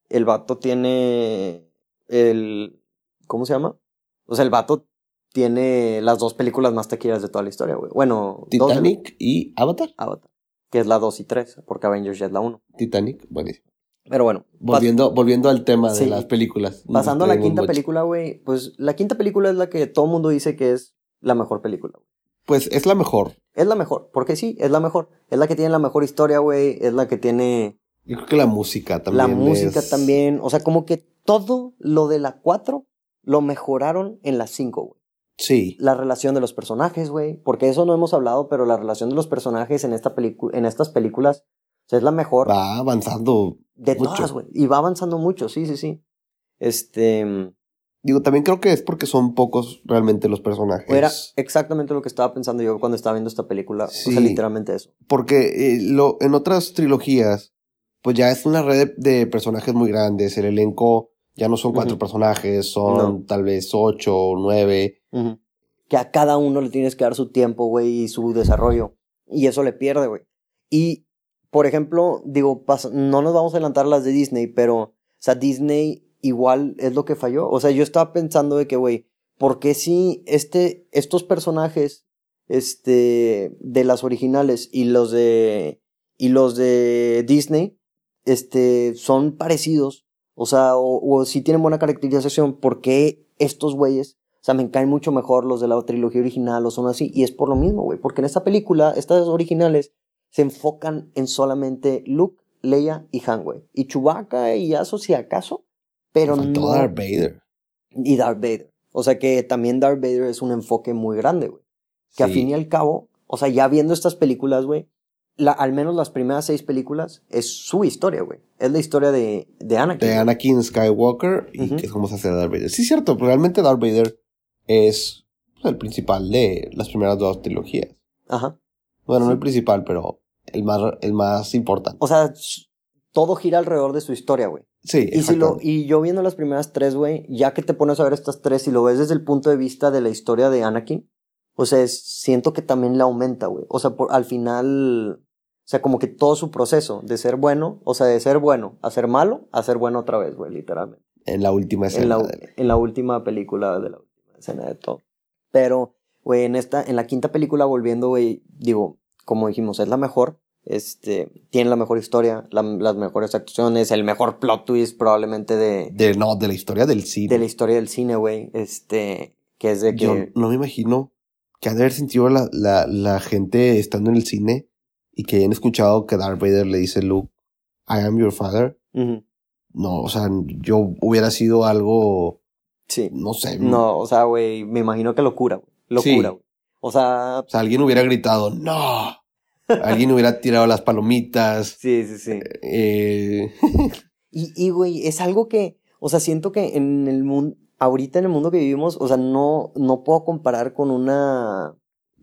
El vato tiene el... ¿Cómo se llama? O sea, el vato tiene las dos películas más taquilleras de toda la historia, güey. Bueno, Titanic y Avatar. Avatar. Que es la 2 y 3, porque Avengers ya es la 1. Titanic, buenísimo. Pero bueno. Volviendo, volviendo al tema de las películas. Pasando a la quinta película, güey. Pues la quinta película es la que todo el mundo dice que es la mejor película. Pues es la mejor. Es la mejor, porque sí, es la mejor. Es la que tiene la mejor historia, güey. Es la que tiene. Yo creo que la música también. La música también. O sea, como que todo lo de la 4 lo mejoraron en la 5, güey. Sí. La relación de los personajes, güey. Porque eso no hemos hablado, pero la relación de los personajes en, esta en estas películas es la mejor. Va avanzando. De todas, güey. Y va avanzando mucho, sí, sí, sí. Este. Digo, también creo que es porque son pocos realmente los personajes. Era exactamente lo que estaba pensando yo cuando estaba viendo esta película. Sí, o sea, literalmente eso. Porque eh, lo, en otras trilogías, pues ya es una red de, personajes muy grandes. El elenco ya no son cuatro personajes, son tal vez ocho o nueve. Que a cada uno le tienes que dar su tiempo, güey, y su desarrollo. Y eso le pierde, güey. Y, por ejemplo, digo, no nos vamos a adelantar las de Disney, pero, o sea, Disney igual es lo que falló. O sea, yo estaba pensando de que, güey, ¿por qué si este, estos personajes, este, de las originales y los de, y los de Disney, este, son parecidos? O sea, o, o si tienen buena caracterización, ¿por qué estos güeyes o sea, me caen mucho mejor los de la trilogía original o son así. Y es por lo mismo, güey. Porque en esta película, estas originales se enfocan en solamente Luke, Leia y Han, güey. Y Chewbacca y Aso, si acaso. Pero no. Darth Vader. Y Darth Vader. O sea que también Darth Vader es un enfoque muy grande, güey. Que a fin y al cabo, o sea, ya viendo estas películas, güey, al menos las primeras seis películas, es su historia, güey. Es la historia de, de Anakin. De Anakin Skywalker y que es cómo se hace Darth Vader. Sí, es cierto, realmente Darth Vader es pues, el principal de las primeras dos trilogías. Ajá. Bueno, no el principal, pero el más, el más importante. O sea, todo gira alrededor de su historia, güey. Sí, y, si lo, y yo viendo las primeras tres, güey, ya que te pones a ver estas tres y lo ves desde el punto de vista de la historia de Anakin, o sea, siento que también le aumenta, güey. O sea, por, al final, o sea, como que todo su proceso de ser bueno, o sea, de ser bueno a ser malo, a ser bueno otra vez, güey, literalmente. En la última escena. En la, en la última película de la última escena de todo. Pero, güey, en esta, en la quinta película volviendo, güey, digo, como dijimos, es la mejor. Este, tiene la mejor historia, las mejores actuaciones, el mejor plot twist probablemente de... De, no, de la historia del cine. De la historia del cine, güey. Este, que es de que... Yo no me imagino que ha de haber sentido la, la, la, gente estando en el cine y que hayan escuchado que Darth Vader le dice Luke, I am your father. No, o sea, yo hubiera sido algo. Sí. No sé. No, o sea, güey, me imagino que locura, güey. Locura, güey. O sea. O sea, alguien hubiera gritado, no. alguien hubiera tirado las palomitas. Sí, sí, sí. Eh... y, y, güey, es algo que, o sea, siento que en el mundo, ahorita en el mundo que vivimos, o sea, no, no puedo comparar con una...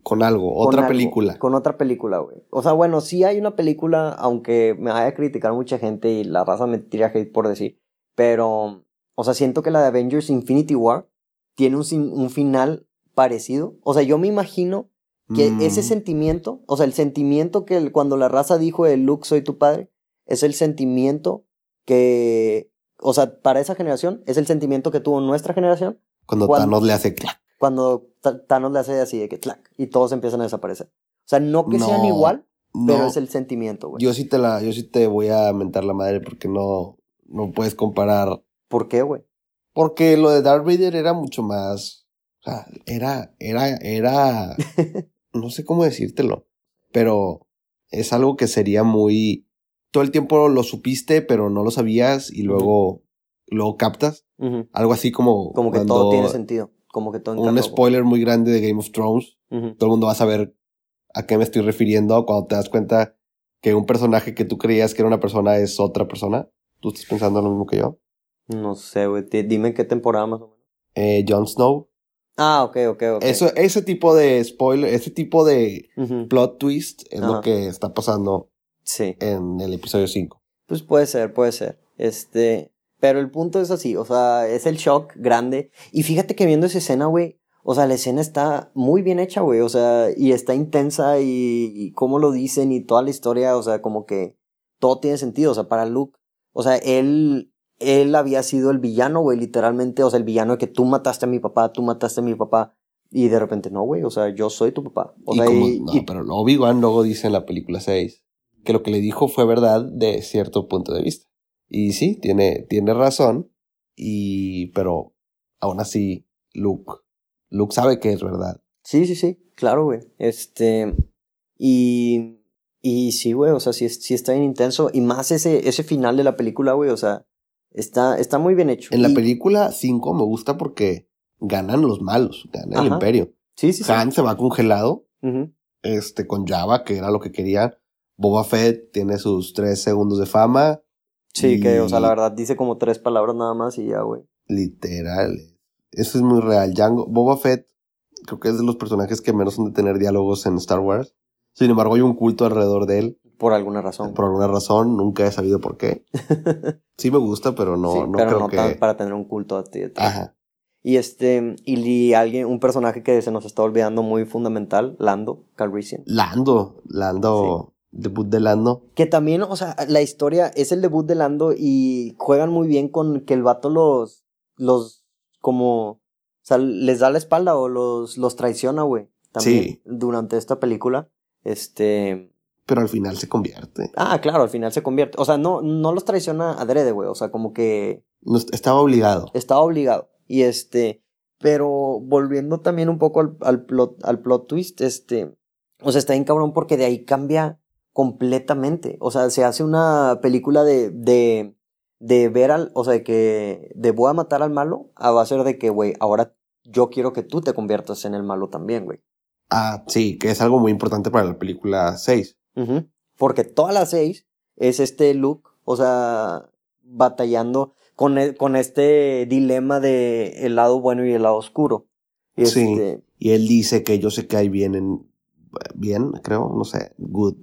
Con algo, otra película. Con otra película, güey. O sea, bueno, sí hay una película, aunque me vaya a criticar mucha gente y la raza me tira hate por decir, pero, o sea, siento que la de Avengers Infinity War tiene un, un final parecido. O sea, yo me imagino que mm. ese sentimiento, o sea, el sentimiento que cuando la raza dijo de Luke soy tu padre, es el sentimiento que o sea, para esa generación es el sentimiento que tuvo nuestra generación. Cuando, Thanos le hace clac. Cuando Thanos le hace así de que clac y todos empiezan a desaparecer. O sea, no que sean igual, pero es el sentimiento, güey. Yo sí te la, yo sí te voy a mentar la madre porque no, no puedes comparar. ¿Por qué, güey? Porque lo de Darth Vader era mucho más, o sea, era, era, era, no sé cómo decírtelo, pero es algo que sería muy, todo el tiempo lo supiste, pero no lo sabías y luego, lo captas. Algo así como. Como que todo tiene sentido. Como que todo Un spoiler muy grande de Game of Thrones. Todo el mundo va a saber a qué me estoy refiriendo cuando te das cuenta que un personaje que tú creías que era una persona es otra persona. ¿Tú estás pensando lo mismo que yo? No sé, güey. Dime qué temporada más o menos. Eh, Jon Snow. Ah, ok, ok, ok. Eso, ese tipo de spoiler, ese tipo de plot twist es lo que está pasando Sí. En el episodio 5. Pues puede ser, puede ser. Este, pero el punto es así, o sea, es el shock grande. Y fíjate que viendo esa escena, güey, o sea, la escena está muy bien hecha, güey, o sea, y está intensa y, y cómo lo dicen y toda la historia, o sea, como que todo tiene sentido, o sea, para Luke, o sea, él, él había sido el villano, güey, literalmente, o sea, el villano de que tú mataste a mi papá, tú mataste a mi papá. Y de repente, no, güey, o sea, yo soy tu papá. O sea, y, no, pero Obi-Wan luego dice en la película 6 que lo que le dijo fue verdad de cierto punto de vista. Y sí, tiene, tiene razón, y, pero aún así, Luke, Luke sabe que es verdad. Sí, sí, sí, claro, güey. Este, y, y sí, güey, o sea, sí, sí está bien intenso, y más ese, ese final de la película, güey, o sea, está, está muy bien hecho. En la película 5 me gusta porque ganan los malos, gana el imperio. Sí, sí, Han se va congelado, este, con Java, que era lo que querían. Boba Fett tiene sus tres segundos de fama. Sí, que, o sea, la verdad dice como tres palabras nada más y ya, güey. Literal. Eso es muy real. Django, Boba Fett creo que es de los personajes que menos han de tener diálogos en Star Wars. Sin embargo, hay un culto alrededor de él. Por alguna razón. Por alguna razón, nunca he sabido por qué. sí me gusta, pero no, no creo que... para tener un culto a ti. Ajá. Y este, y alguien, un personaje que se nos está olvidando muy fundamental, Lando Calrissian. Lando, Lando debut de Lando. Que también, o sea, la historia es el debut de Lando y juegan muy bien con que el vato los, los, como, o sea, les da la espalda o los, los traiciona, güey. También sí. durante esta película. Este. Pero al final se convierte. Ah, claro, al final se convierte. O sea, no, no los traiciona adrede, güey. O sea, como que. estaba obligado. Estaba obligado. Y este. Pero volviendo también un poco al, al plot, al plot twist, este. O sea, está bien cabrón porque de ahí cambia completamente. O sea, se hace una película de, de, de ver al, o sea, de que de voy a matar al malo, a va a ser de que, güey, ahora yo quiero que tú te conviertas en el malo también, güey. Ah, sí, que es algo muy importante para la película 6. Porque toda la 6 es este Luke, o sea, batallando con, e, con este dilema de el lado bueno y el lado oscuro. Sí. Este y él dice que yo sé que hay bien en, bien, creo, no sé, good.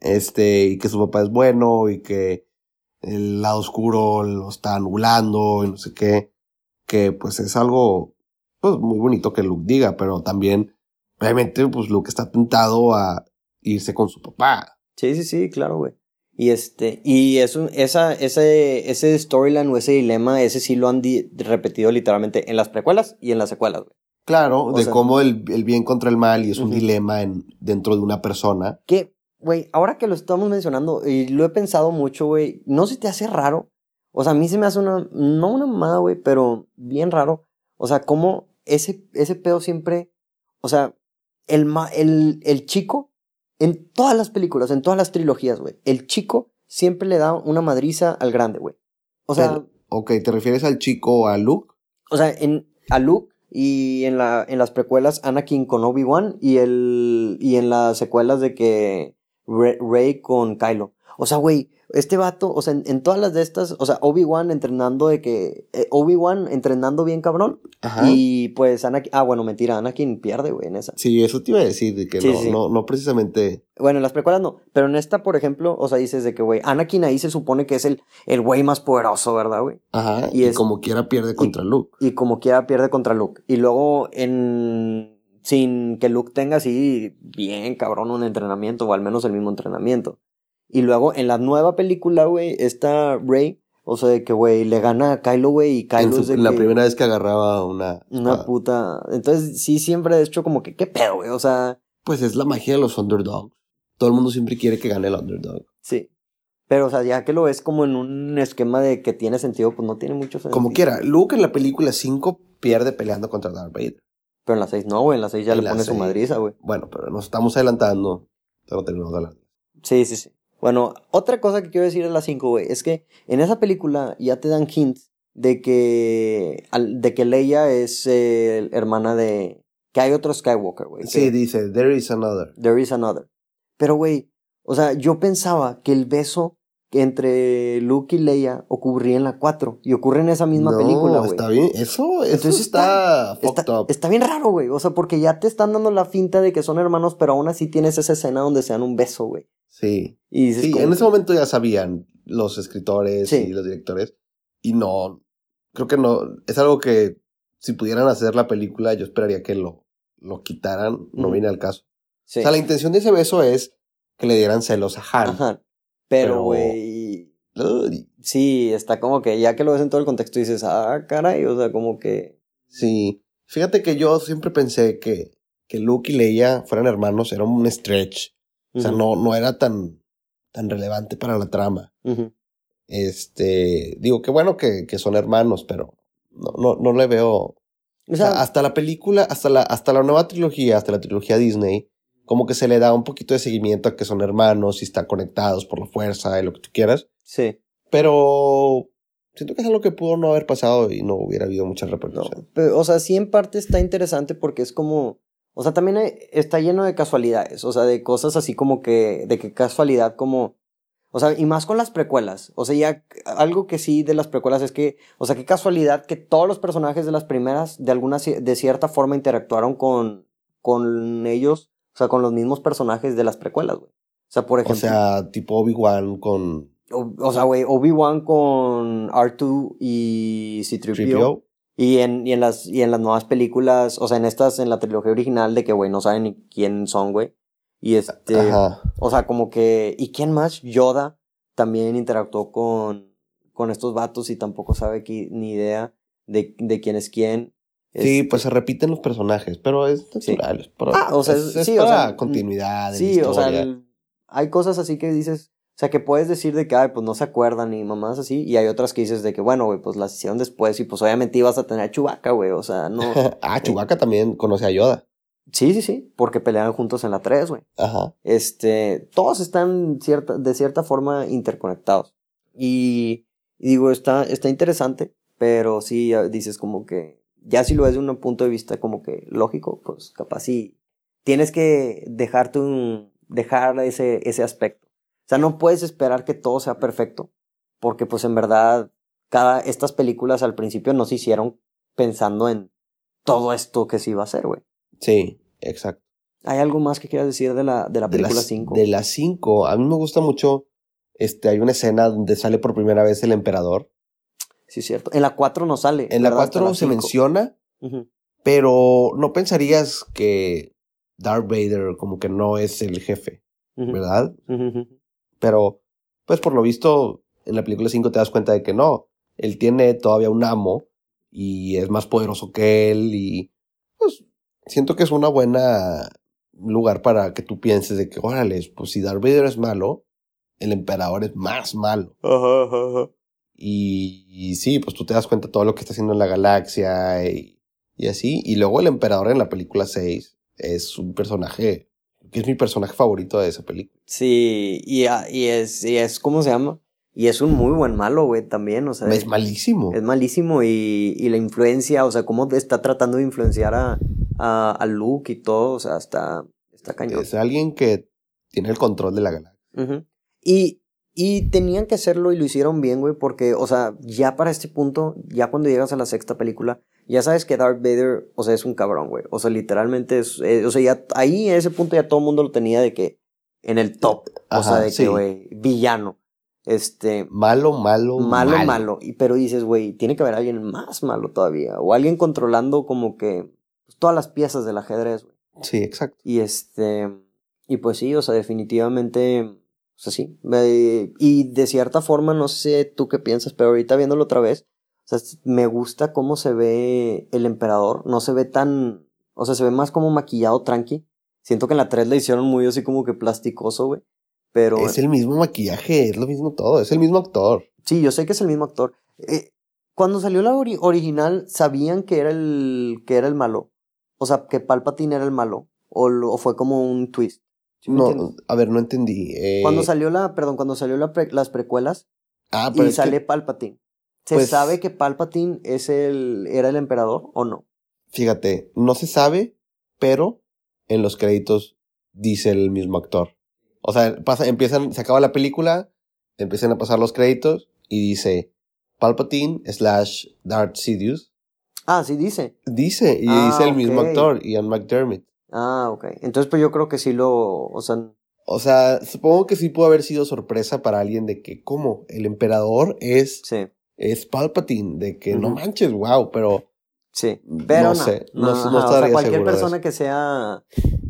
este, y que su papá es bueno y que el lado oscuro lo está anulando y no sé qué. Que pues es algo, pues muy bonito que Luke diga, pero también, obviamente, pues Luke está tentado a irse con su papá. Sí, sí, sí, claro, güey. Y este, y eso, esa, ese, ese storyline o ese dilema, ese sí lo han repetido literalmente en las precuelas y en las secuelas, güey. Claro, de cómo el, bien contra el mal y es un dilema en, dentro de una persona. Que, güey, ahora que lo estamos mencionando, y lo he pensado mucho, güey, ¿no se te hace raro? O sea, a mí se me hace una, no una mamada, güey, pero bien raro. O sea, cómo ese, ese pedo siempre, o sea, el, el, el chico, en todas las películas, en todas las trilogías, güey, el chico siempre le da una madriza al grande, güey. O sea... ok, ¿te refieres al chico o a Luke? O sea, en, a Luke y en, la, en las precuelas Anakin con Obi-Wan y, el, y en las secuelas de que Rey con Kylo. O sea, güey, este vato, o sea, en, todas las de estas, o sea, Obi-Wan entrenando de que. Eh, Obi-Wan entrenando bien cabrón. Ajá. Y pues Anakin. Ah, bueno, mentira, Anakin pierde, güey, en esa. Sí, eso te iba a decir, de que no, no, no precisamente. Bueno, en las precuelas no. Pero en esta, por ejemplo, o sea, dices de que, güey, Anakin ahí se supone que es el, el güey más poderoso, ¿verdad, güey? Ajá. Y, como quiera pierde contra Luke. Y como quiera pierde contra Luke. Y luego en sin que Luke tenga así bien cabrón un entrenamiento o al menos el mismo entrenamiento. Y luego en la nueva película, güey, está Rey. O sea, de que, güey, le gana a Kylo, güey, y Kylo es de La primera vez que agarraba una... Una puta... Entonces, sí, siempre he hecho como que, ¿qué pedo, güey? O sea... Pues es la magia de los underdogs. Todo el mundo siempre quiere que gane el underdog. Sí. Pero, o sea, ya que lo ves como en un esquema de que tiene sentido, pues no tiene mucho sentido. Como quiera. Luke en la película 5 pierde peleando contra Darth Vader. Pero en la 6 no, güey. En la 6 ya le pone su madriza, güey. Bueno, pero nos estamos adelantando. Pero terminamos de hablar. Sí, sí, sí. Bueno, otra cosa que quiero decir de la 5, güey, es que en esa película ya te dan hints de que, de que Leia es eh, hermana de... que hay otro Skywalker, güey. Sí, dice, there is another. There is another. Pero, güey, o sea, yo pensaba que el beso entre Luke y Leia ocurría en la 4 y ocurre en esa misma película, güey. Está bien, eso, eso está, está, está, bien raro, güey. O sea, porque ya te están dando la finta de que son hermanos, pero aún así tienes esa escena donde se dan un beso, güey. Sí. Y sí, en ese momento ya sabían los escritores y los directores. Y no, creo que no, es algo que si pudieran hacer la película, yo esperaría que lo, lo quitaran, no viene al caso. O sea, la intención de ese beso es que le dieran celos a Han. Ajá. Pero, güey. Sí, está como que ya que lo ves en todo el contexto dices, ah, caray, o sea, como que. Sí. Fíjate que yo siempre pensé que, que Luke y Leia fueran hermanos, era un stretch. O sea, no, no era tan, tan relevante para la trama. Este, digo, qué bueno que, que, son hermanos, pero no, no, no le veo. O sea, hasta la película, hasta la, hasta la nueva trilogía, hasta la trilogía Disney, como que se le da un poquito de seguimiento a que son hermanos y están conectados por la fuerza y lo que tú quieras. Sí. Pero siento que es algo que pudo no haber pasado y no hubiera habido mucha repercusión. o sea, sí en parte está interesante porque es como o sea, también está lleno de casualidades, o sea, de cosas así como que, de qué casualidad como, o sea, y más con las precuelas, o sea, ya algo que sí de las precuelas es que, o sea, qué casualidad que todos los personajes de las primeras de alguna, de cierta forma interactuaron con, con ellos, o sea, con los mismos personajes de las precuelas, güey. O sea, por ejemplo. O sea, tipo Obi-Wan con. O, sea, güey, Obi-Wan con R2 y C-3PO. Y en, y en las, y en las nuevas películas, o sea, en estas, en la trilogía original, de que, güey, no saben ni quién son, güey. Y este, o sea, como que, ¿y quién más? Yoda también interactuó con, con estos vatos y tampoco sabe ni idea de, de quién es quién. Sí, pues se repiten los personajes, pero es natural. ah, o sea, sí, o sea, continuidad. Sí, o sea, hay cosas así que dices, o sea, que puedes decir de que, ay, pues no se acuerdan ni mamás así. Y hay otras que dices de que, bueno, güey, pues las hicieron después y pues obviamente ibas a tener a Chewbacca, güey. O sea, no. ah, Chewbacca también conoce a Yoda. Sí, sí, sí, porque pelearon juntos en la 3, güey. Ajá. Este, todos están cierta, de cierta forma interconectados. Y, Y digo, está, está interesante, pero sí dices como que, ya si lo ves de un punto de vista como que lógico, pues capaz sí, tienes que dejarte un, dejar ese, ese aspecto. O sea, no puedes esperar que todo sea perfecto, porque pues en verdad, cada, estas películas al principio no se hicieron pensando en todo esto que se iba a hacer, güey. Sí, exacto. ¿Hay algo más que quieras decir de la, de la película 5? De la 5, a mí me gusta mucho, este, hay una escena donde sale por primera vez el emperador. Sí, cierto. En la 4 no sale. En la 4 se menciona, pero no pensarías que Darth Vader como que no es el jefe, ¿verdad? Pero, pues por lo visto, en la película 5 te das cuenta de que no. Él tiene todavía un amo y es más poderoso que él y pues siento que es una buena lugar para que tú pienses de que, órale, pues si Darth Vader es malo, el emperador es más malo. Y, sí, pues tú te das cuenta de todo lo que está haciendo en la galaxia y, y así. Y luego el emperador en la película 6 es un personaje que es mi personaje favorito de esa película. Sí, y, ah, y es, y es, ¿cómo se llama? Y es un muy buen malo, güey, también, o sea. Es malísimo. Es malísimo y, y la influencia, o sea, cómo está tratando de influenciar a, a, a Luke y todo, o sea, está, está cañón. Es alguien que tiene el control de la galaxia. Y, y tenían que hacerlo y lo hicieron bien, güey, porque, o sea, ya para este punto, ya cuando llegas a la sexta película, ya sabes que Darth Vader, o sea, es un cabrón, güey. O sea, literalmente es, eh, o sea, ya ahí en ese punto ya todo el mundo lo tenía de que en el top, o sea, de que, güey, villano. Este. Malo, malo, malo. Malo, Y, pero dices, güey, tiene que haber alguien más malo todavía. O alguien controlando como que pues, todas las piezas del ajedrez, güey. Sí, exacto. Y este. Y pues sí, o sea, definitivamente. O sea, sí. y de cierta forma, no sé tú qué piensas, pero ahorita viéndolo otra vez, o sea, me gusta cómo se ve el emperador. No se ve tan. O sea, se ve más como maquillado tranqui. Siento que en la 3 le hicieron muy así como que plasticoso, güey. Pero. Es el mismo maquillaje, es lo mismo todo, es el mismo actor. Sí, yo sé que es el mismo actor. Eh, cuando salió la original, ¿sabían que era el. que era el malo? O sea, que Palpatine era el malo. O, fue como un twist. No, a ver, no entendí. Eh. Cuando salió la, perdón, cuando salió las precuelas. Ah, pero y sale Palpatine. ¿Se pues sabe que Palpatine es el, era el emperador o no? Fíjate, no se sabe, pero en los créditos dice el mismo actor. O sea, pasa, empiezan, se acaba la película, empiezan a pasar los créditos y dice Palpatine slash Darth Sidious. Ah, sí dice. Dice, y dice el ah, mismo actor, Ian McDermott. Ah, ok. Entonces, pues yo creo que sí lo, o sea... O sea, supongo que sí pudo haber sido sorpresa para alguien de que, ¿cómo? El emperador es... Sí es Palpatine, de que no manches, wow, pero. Sí, pero no, sé, no, no, o sea, cualquier persona que sea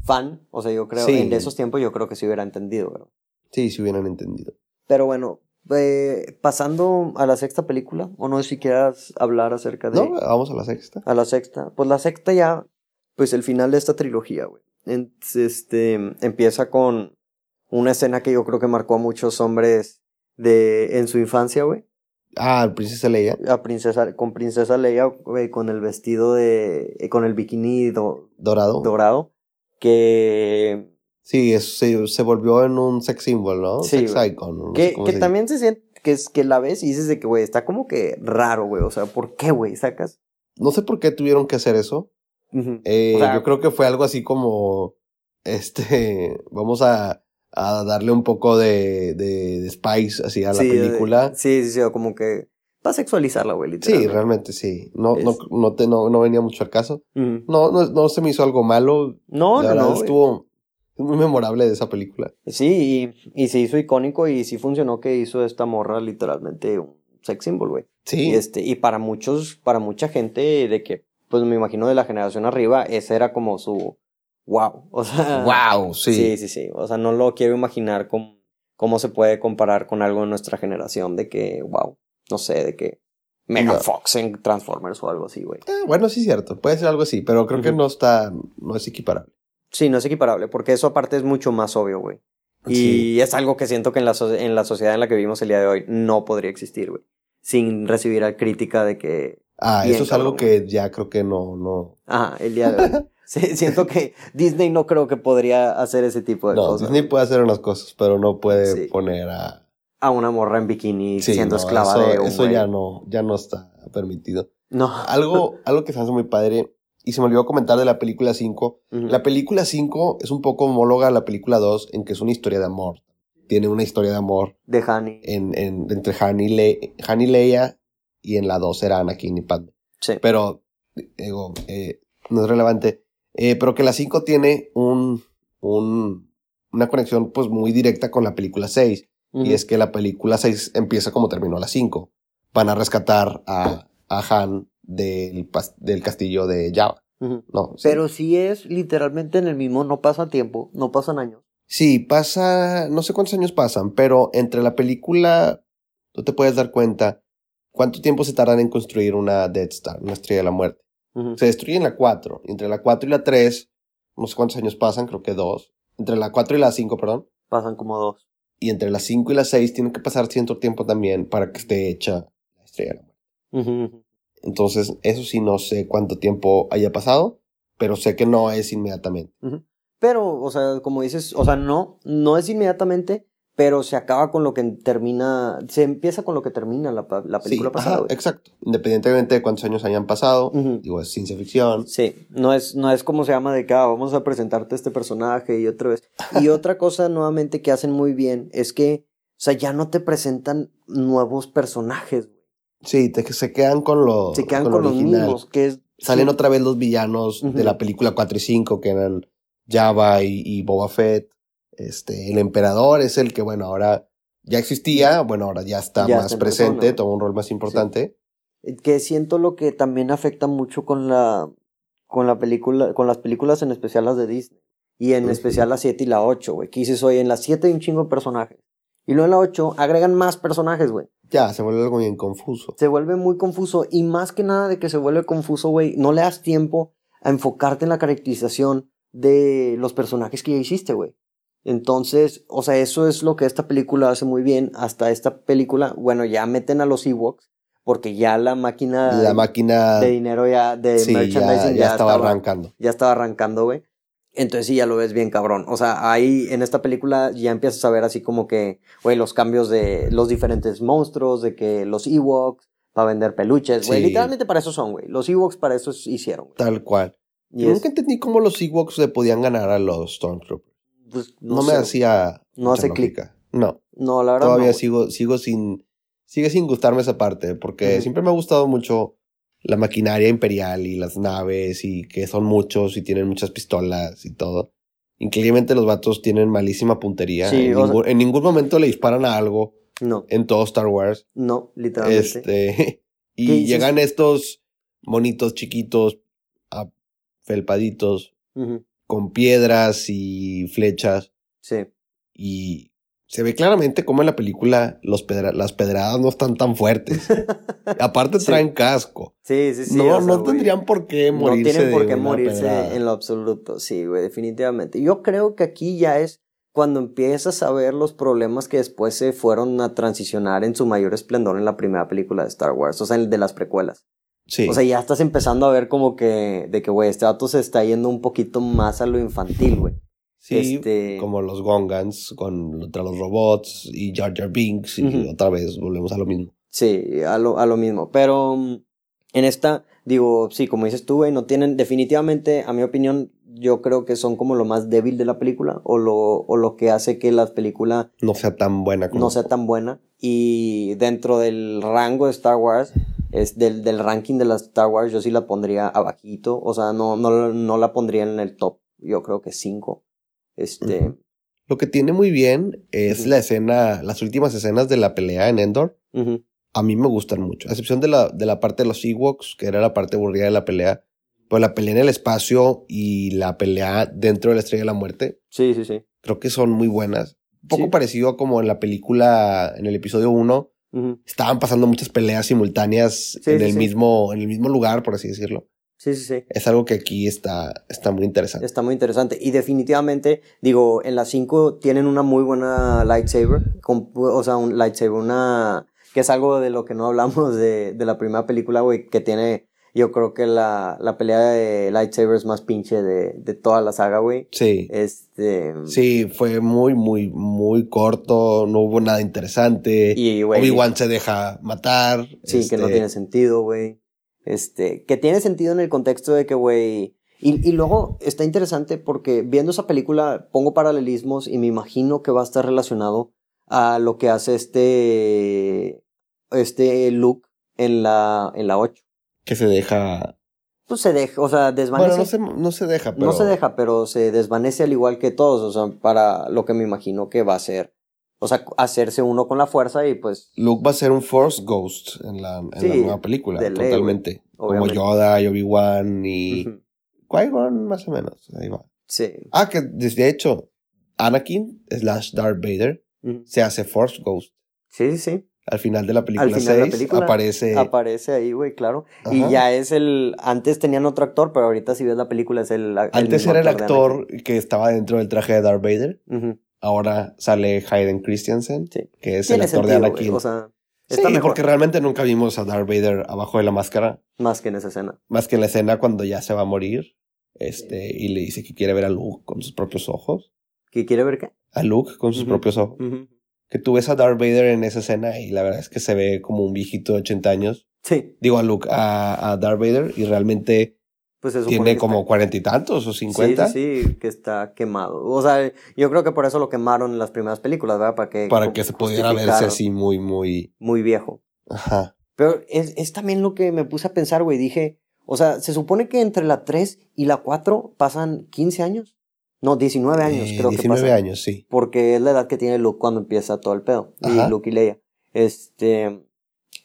fan, o sea, yo creo, en esos tiempos yo creo que sí hubiera entendido, ¿verdad? Sí, sí hubieran entendido. Pero bueno, eh, pasando a la sexta película, o no sé si quieras hablar acerca de... No, vamos a la sexta. A la sexta. Pues la sexta ya, pues el final de esta trilogía, güey. Este, empieza con una escena que yo creo que marcó a muchos hombres de, en su infancia, güey. Ah, Princesa Leia. A princesa, con Princesa Leia, con el vestido de. Eh, con el bikini dorado. Dorado. Que. Sí, se, se, volvió en un sex symbol, ¿no? Sí. Sex icon. que, que también se siente. Que, es, que la ves y dices de que, güey, está como que raro, güey. O sea, ¿por qué, güey? ¿Sacas? No sé por qué tuvieron que hacer eso. Eh, yo creo que fue algo así como. Este. Vamos a a darle un poco de, de, spice así a la película. sí, sí, sí, como que para sexualizarla, güey, Sí, realmente sí. No, no, no, te, no, no, venía mucho al caso. no, no, no se me hizo algo malo. No, no, no. Estuvo muy memorable de esa película. Sí, y, y se hizo icónico y sí funcionó que hizo esta morra literalmente un sex symbol, güey. Sí. Y, este, y para muchos, para mucha gente de que, pues me imagino de la generación arriba, ese era como su, wow. O sea. Wow, sí. Sí, sí, sí. O sea, no lo quiero imaginar cómo, cómo se puede comparar con algo de nuestra generación de que, wow, no sé, de que Mega Fox en Transformers o algo así, güey. Eh, bueno, sí cierto, puede ser algo así, pero creo que no está, no es equiparable. Sí, no es equiparable, porque eso aparte es mucho más obvio, güey. Y es algo que siento que en la, en la sociedad en la que vivimos el día de hoy no podría existir, güey. Sin recibir crítica de que... Ah, eso es algo que ya creo que no, no. Ajá, el día de hoy. Sí, siento que Disney no creo que podría hacer ese tipo de cosas. Disney puede hacer unas cosas, pero no puede poner a, a una morra en bikini siendo esclava de un Eso ya no, ya no está permitido. No. Algo, algo que se hace muy padre, y se me olvidó comentar de la película 5. La película 5 es un poco homóloga a la película 2 en que es una historia de amor. Tiene una historia de amor. De Hani. En, en, entre Hani, Le, y Leia, y en la 2 era Anakin y Padme. Sí. Pero, digo, eh, no es relevante. Eh, pero que la 5 tiene un, un, una conexión pues muy directa con la película 6. Y es que la película 6 empieza como terminó la 5. Van a rescatar a, a Han del, del castillo de Java. no, Pero si es literalmente en el mismo, no pasa tiempo, no pasan años. Sí, pasa, no sé cuántos años pasan, pero entre la película, tú te puedes dar cuenta cuánto tiempo se tardan en construir una Death Star, una estrella de la muerte. Se destruye en la 4, entre la 4 y la 3, no sé cuántos años pasan, creo que dos. Entre la 4 y la 5, perdón. Pasan como dos. Y entre la 5 y la 6 tiene que pasar cierto tiempo también para que esté hecha la estrella de la muerte. Entonces, eso sí no sé cuánto tiempo haya pasado, pero sé que no es inmediatamente. Pero, o sea, como dices, o sea, no, no es inmediatamente, pero se acaba con lo que termina, se empieza con lo que termina la, la película pasada. exacto. Independientemente de cuántos años hayan pasado, digo, es ciencia ficción. Sí, no es, no es como se llama de que ah, vamos a presentarte este personaje y otra vez. Y otra cosa nuevamente que hacen muy bien es que, o sea, ya no te presentan nuevos personajes. Sí, te, se quedan con los. Se quedan con, los mismos, que es. Salen otra vez los villanos de la película 4 y 5, que eran Java y, Boba Fett. Este, el emperador es el que, bueno, ahora ya existía, bueno, ahora ya está más presente, toma un rol más importante. Eh, que siento lo que también afecta mucho con la, con la película, con las películas en especial las de Disney. Y en especial la 7 y la 8, güey. Que dices, oye, en la 7 hay un chingo de personajes. Y luego en la 8 agregan más personajes, güey. Ya, se vuelve algo bien confuso. Se vuelve muy confuso. Y más que nada de que se vuelve confuso, güey, no le das tiempo a enfocarte en la caracterización de los personajes que ya hiciste, güey. Entonces, o sea, eso es lo que esta película hace muy bien. Hasta esta película, bueno, ya meten a los Ewoks, porque ya la máquina. La máquina. De dinero ya, de merchandising ya, estaba arrancando. Ya estaba arrancando, güey. Entonces sí, ya lo ves bien cabrón. O sea, ahí en esta película ya empiezas a ver así como que, güey, los cambios de los diferentes monstruos, de que los Ewoks para vender peluches, güey. Literalmente para eso son, güey. Los Ewoks para eso hicieron. Tal cual. Y nunca entendí cómo los Ewoks le podían ganar a los Stormtroopers. Pues, no, me hacía. No hace clic. No. No, la verdad. Todavía sigo, sigo sin. Sigue sin gustarme esa parte, porque siempre me ha gustado mucho la maquinaria imperial y las naves y que son muchos y tienen muchas pistolas y todo. Increíblemente los vatos tienen malísima puntería. en, ningún, momento le disparan a algo. No. En todo Star Wars. No, literalmente. Este, y llegan estos monitos chiquitos, felpaditos, con piedras y flechas. Sí. Y se ve claramente cómo en la película los las pedradas no están tan fuertes. Aparte traen casco. Sí, sí, sí. No, no tendrían por qué morirse. No tienen por qué morirse en lo absoluto. Sí, güey, definitivamente. Yo creo que aquí ya es cuando empiezas a ver los problemas que después se fueron a transicionar en su mayor esplendor en la primera película de Star Wars, o sea, el de las precuelas. Sí. O sea, ya estás empezando a ver como que, de que, güey, este dato se está yendo un poquito más a lo infantil, güey. Sí, este... como los Gongans contra los robots y Jar Jar Binks y otra vez volvemos a lo mismo. Sí, a lo, a lo mismo. Pero mm, en esta, digo, sí, como dices tú, güey, no tienen, definitivamente, a mi opinión, yo creo que son como lo más débil de la película o lo, o lo que hace que la película no sea tan buena como no sea tan buena y dentro del rango de Star Wars es del, del ranking de las Star Wars yo sí la pondría abajito o sea no, no, no la pondría en el top yo creo que 5 este. Lo que tiene muy bien es la escena, las últimas escenas de la pelea en Endor. A mí me gustan mucho. A excepción de la, de la parte de los Ewoks, que era la parte aburrida de la pelea. Pues la pelea en el espacio y la pelea dentro de la Estrella de la Muerte. Sí, sí, sí. Creo que son muy buenas. Un poco parecido a como en la película, en el episodio 1. Estaban pasando muchas peleas simultáneas en, el Mismo, en el mismo lugar, por así decirlo. Sí, sí, sí. Es algo que aquí está, está muy interesante. Está muy interesante. Y definitivamente, digo, en las 5 tienen una muy buena lightsaber. o sea, un lightsaber, una. que es algo de lo que no hablamos de, de la primera película, güey, que tiene. Yo creo que la, la pelea de lightsabers más pinche de, de toda la saga, güey. Sí. Este. Sí, fue muy, muy, muy corto. No hubo nada interesante. Y, güey. Obi-Wan se deja matar. Sí, que no este tiene sentido, güey. Este. Que tiene sentido en el contexto de que, güey. Y, y luego está interesante porque viendo esa película pongo paralelismos y me imagino que va a estar relacionado a lo que hace este. Este Luke en la, en la 8 que se deja. Pues se deja, o sea, desvanece. Bueno, no se, no se deja, pero. No se deja, pero se desvanece al igual que todos, o sea, para lo que me imagino que va a ser. O sea, hacerse uno con la fuerza y pues. Luke va a ser un Force Ghost en la, en la nueva película, totalmente. Como Yoda y Obi-Wan y. Qui-Gon, más o menos. Ahí va. Sí. Ah, que de hecho, Anakin slash Darth Vader se hace Force Ghost. Sí, sí, sí. Al final de la película 6 aparece. Aparece ahí, güey, claro. Y ya es el. Antes tenían otro actor, pero ahorita si ves la película es el. Antes era el actor que estaba dentro del traje de Darth Vader. Ahora sale Hayden Christensen, que es el actor de Anakin. O sea, está sí, porque realmente nunca vimos a Darth Vader abajo de la máscara. Más que en esa escena. Más que en la escena cuando ya se va a morir. Este, y le dice que quiere ver a Luke con sus propios ojos. ¿Que quiere ver qué? A Luke con sus propios ojos que tú ves a Darth Vader en esa escena y la verdad es que se ve como un viejito de 80 años. Sí. Digo a Luke, a, a Darth Vader y realmente pues tiene como cuarenta y tantos o cincuenta. Sí, sí, que está quemado. O sea, yo creo que por eso lo quemaron en las primeras películas, ¿verdad? Para que, Para que se pudiera verse así muy, muy... Muy viejo. Ajá. Pero es, es también lo que me puse a pensar, güey. Dije, o sea, se supone que entre la 3 y la 4 pasan 15 años. No, 19 años creo que pasa. 19 años, sí. Porque es la edad que tiene Luke cuando empieza todo el pedo. Y Luke y Leia. Este.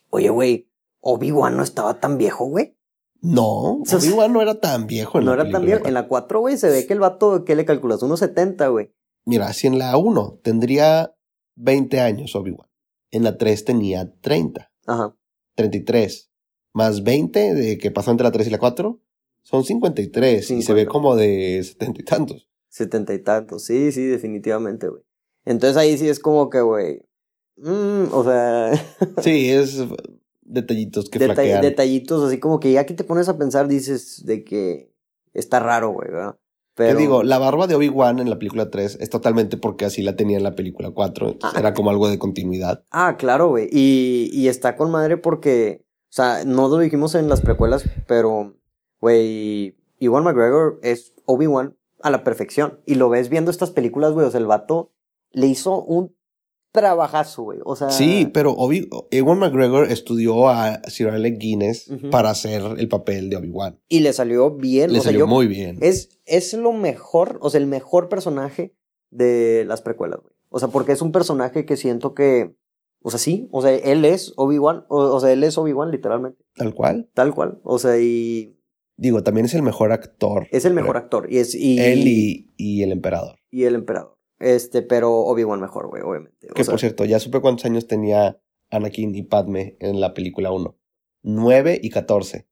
Oye, güey, Obi-Wan no estaba tan viejo, güey. No, Obi-Wan no era tan viejo. En no era tan viejo. En la 4, güey, se ve que el vato, ¿qué le calculas? Unos 70, güey. Mira, si en la 1 tendría 20 años Obi-Wan. En la 3 tenía 30. Ajá. 33. Más 20 de que pasó entre la 3 y la 4. Son 53 y se ve como de 70 y tantos setenta y tantos. Sí, sí, definitivamente, güey. Entonces ahí sí es como que, güey. Mmm, o sea. sí, es detallitos que flaquean. Detallitos, así como que ya que te pones a pensar, dices de que está raro, güey, ¿verdad? Pero... Te digo, la barba de Obi-Wan en la película 3 es totalmente porque así la tenía en la película 4. Ah, era como algo de continuidad. Ah, claro, güey. Y, y está con madre porque, o sea, no lo dijimos en las precuelas, pero, güey, Iwan McGregor es Obi-Wan a la perfección. Y lo ves viendo estas películas, güey. O sea, el vato le hizo un trabajazo, güey. O sea. Sí, pero Obi Ewan McGregor estudió a Sir Alec Guinness para hacer el papel de Obi-Wan. Y le salió bien. Le salió muy bien. Es, es lo mejor, o sea, el mejor personaje de las precuelas, güey. O sea, porque es un personaje que siento que. O sea, sí, o sea, él es Obi-Wan, o, o, sea, él es Obi-Wan literalmente. Tal cual. Tal cual. O sea, y Digo, también es el mejor actor. Es el mejor actor. Y es, y, Él y, el emperador. Y el emperador. Este, pero Obi-Wan mejor, güey, obviamente. que por cierto, ya supe cuántos años tenía Anakin y Padme en la película 1. 9 y 14.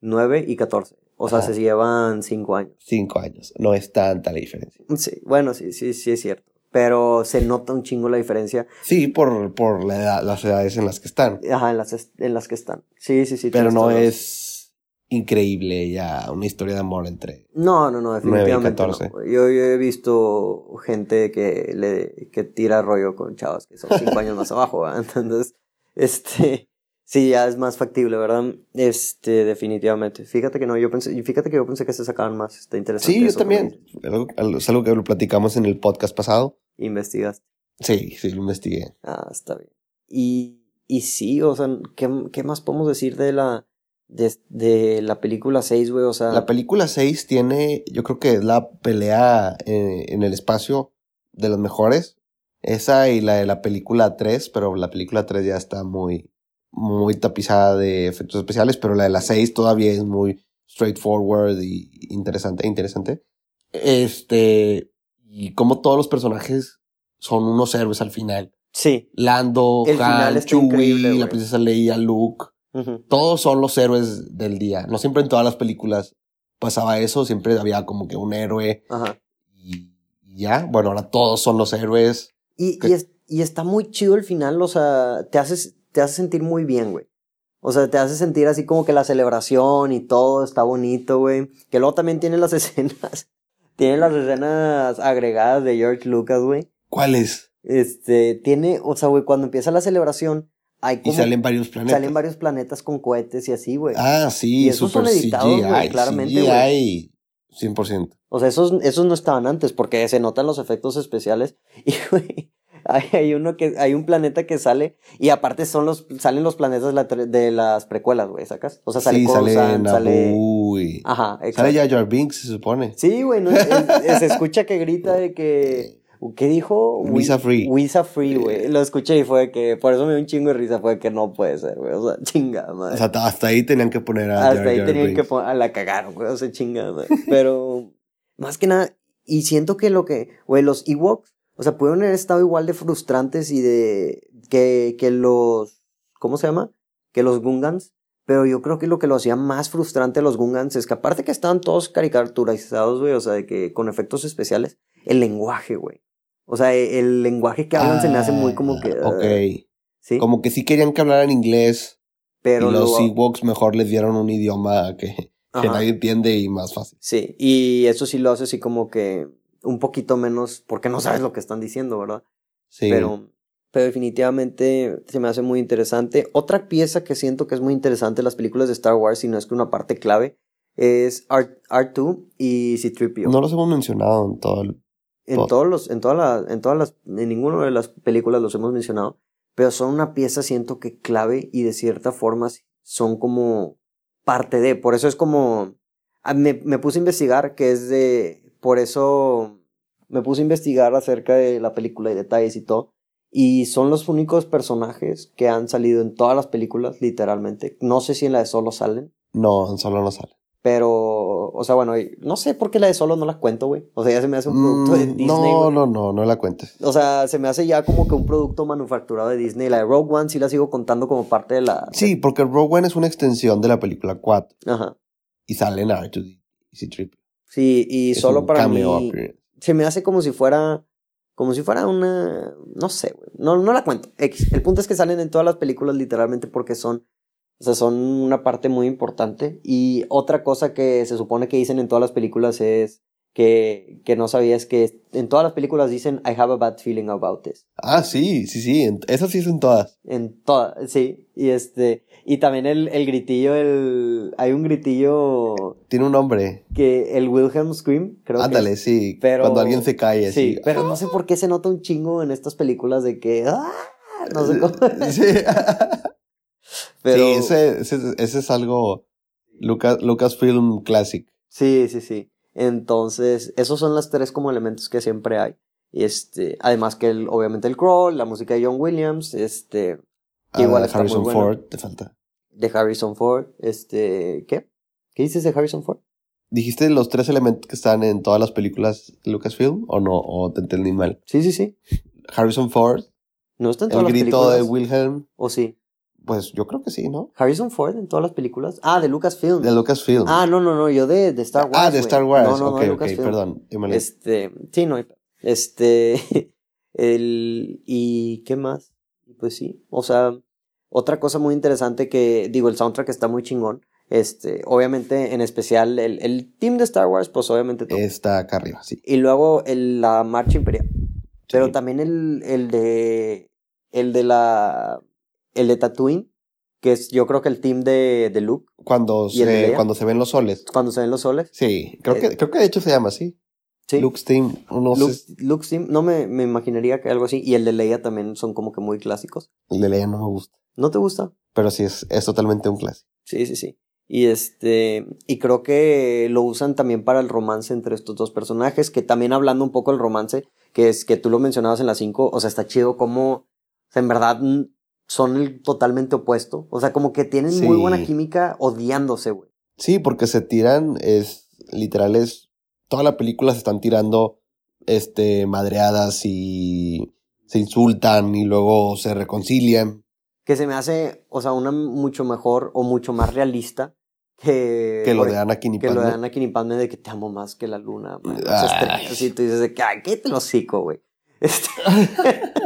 9 y 14. O sea, se llevan 5 años. 5 años. No es tanta la diferencia. Sí, bueno, sí, sí, sí es cierto. Pero se nota un chingo la diferencia. Sí, por, por la las edades en las que están. Ajá, en las, en las que están. Sí, sí, sí. Pero no es increíble ya una historia de amor entre no no no definitivamente Yo, yo, he visto gente que le que tira rollo con chavas que son cinco años más abajo entonces este sí ya es más factible verdad este definitivamente. Fíjate que no yo pensé fíjate que yo pensé que se sacaban más está interesante sí yo también. es algo que lo platicamos en el podcast pasado. Investigaste. Sí sí lo investigué. Ah está bien. Y y sí o sea qué, qué más podemos decir de la de, la película 6, güey, o sea... La película 6 tiene, yo creo que es la pelea eh, en, el espacio de las mejores. Esa y la de la película 3, pero la película 3 ya está muy, muy tapizada de efectos especiales, pero la de la 6 todavía es muy straightforward y interesante, interesante. Este, y como todos los personajes son unos héroes al final. Sí. Lando, Han, Chewie, la princesa Leia, Luke. Todos son los héroes del día. No siempre en todas las películas pasaba eso, siempre había como que un héroe. Ajá. Y, ya, bueno, ahora todos son los héroes. Y, y, está muy chido el final, o sea, te haces, te hace sentir muy bien, güey. O sea, te hace sentir así como que la celebración y todo está bonito, güey. Que luego también tiene las escenas. tiene las escenas agregadas de George Lucas, güey. ¿Cuáles? Este, tiene, o sea, güey, cuando empieza la celebración, hay como, y salen varios planetas. Salen varios planetas con cohetes y así, güey. Ah, sí, y esos son editados, güey, claramente, güey. 100%. O sea, esos, esos no estaban antes porque se notan los efectos especiales. Y, güey, hay, uno que, hay un planeta que sale y aparte son los, salen los planetas de, las precuelas, güey, ¿sacas? O sea, sale sí, sale, sale... Ajá, exacto. Sale ya Jar Binks, se supone. Sí, güey, no, se escucha que grita de que ¿Qué dijo? Visa Free. Visa Free, güey. Lo escuché y fue que, por eso me dio un chingo de risa, fue que no puede ser, güey. O sea, chingada, madre. O sea, hasta ahí tenían que poner a Hasta ahí tenían que poner, a la cagaron, güey. O sea, chingada, madre. Pero, más que nada, y siento que lo que, güey, los Ewoks, o sea, pudieron haber estado igual de frustrantes y de, que, que los, ¿cómo se llama? Que los Gungans. Pero yo creo que lo que lo hacía más frustrante a los Gungans es que aparte que estaban todos caricaturizados, güey, o sea, de que con efectos especiales, el lenguaje, güey. O sea, e, el lenguaje que hablan se me hace muy como que. Ah, ok. ¿Sí? Como que sí querían que hablaran inglés. Pero. Y los Ewoks mejor les dieron un idioma que, que nadie entiende y más fácil. Sí, y eso sí lo hace así como que un poquito menos, porque no sabes lo que están diciendo, ¿verdad? Sí. Pero, pero definitivamente se me hace muy interesante. Otra pieza que siento que es muy interesante en las películas de Star Wars, y no es que una parte clave, es R, 2 y C-3PO. No los hemos mencionado en todo el en todos los, en todas las, en todas las, en ninguna de las películas los hemos mencionado, pero son una pieza, siento que clave y de cierta forma son como parte de, por eso es como, me, me puse a investigar que es de, por eso me puse a investigar acerca de la película y detalles y todo, y son los únicos personajes que han salido en todas las películas, literalmente. No sé si en la de Solo salen. No, en Solo no salen. Pero, o sea, bueno, no sé por qué la de solo no la cuento, güey. O sea, ya se me hace un producto de mm, Disney. No, no, no, no la cuentes. O sea, se me hace ya como que un producto manufacturado de Disney. La de Rogue One sí la sigo contando como parte de la. Sí, porque Rogue One es una extensión de la película 4. Ajá. Y salen R2D y C-3. Sí, y solo para mí. Se me hace como si fuera. Como si fuera una. No sé, güey. No, no la cuento. X. El punto es que salen en todas las películas literalmente porque son o sea, son una parte muy importante. Y otra cosa que se supone que dicen en todas las películas es que, que no sabías que en todas las películas dicen I have a bad feeling about this. Ah, sí, sí, sí, eso sí es en todas. En todas, sí. Y este, y también el, el gritillo, el, hay un gritillo. Tiene un nombre. Que el Wilhelm Scream, creo Ándale, sí. Pero, cuando alguien se cae así. Sí, pero no sé por qué se nota un chingo en estas películas de que, ¡ah! No sé cómo. Sí. Sí, ese, ese, es algo Lucas, Lucasfilm Classic. Sí, sí, sí. Entonces, esos son los tres como elementos que siempre hay. Y este, además que el, obviamente el crawl, la música de John Williams, este, ah, igual de Harrison Ford, te falta. De Harrison Ford, este, ¿qué? ¿Qué dices de Harrison Ford? ¿Dijiste los tres elementos que están en todas las películas Lucasfilm o no? ¿O te entendí mal? Sí, sí, sí. Harrison Ford. ¿No está en todas el grito de Wilhelm. ¿O sí? Pues yo creo que sí, ¿no? Harrison Ford en todas las películas. Ah, de Lucasfilm. De Lucasfilm. Ah, no, no, no, yo de, de Star Wars. Ah, de Star Wars. No, no, no, ok, perdón. Este, sí, no, este, el, y qué más? Pues sí, o sea, otra cosa muy interesante que, digo, el soundtrack está muy chingón. Este, obviamente, en especial, el, el team de Star Wars, pues obviamente todo. Está acá arriba, sí. Y luego el, la marcha imperial. Pero también el, el de, el de la, el de Tatooine, que es yo creo que el team de, de Luke. Cuando se, cuando se ven los soles. Cuando se ven los soles. Sí, creo, que, eh, creo que de hecho se llama así. Sí. Luke's Team. No Luke's Team, no me, me, imaginaría que algo así. Y el de Leia también son como que muy clásicos. El de Leia no me gusta. ¿No te gusta? Pero sí, es, es totalmente un clásico. Sí, sí, sí. Y este, y creo que lo usan también para el romance entre estos dos personajes, que también hablando un poco del romance, que es que tú lo mencionabas en la 5, o sea, está chido como, o sea, en verdad son el totalmente opuesto. O sea, como que tienen muy buena química odiándose, güey. Sí, porque se tiran, es literal, es. Toda la película se están tirando este madreadas y se insultan y luego se reconcilian. Que se me hace, o sea, una mucho mejor o mucho más realista que, que lo de Anakin y Que lo de Anakin y Padme de que te amo más que la luna. Así tú dices de que, ay, qué te lo cico, güey. Este...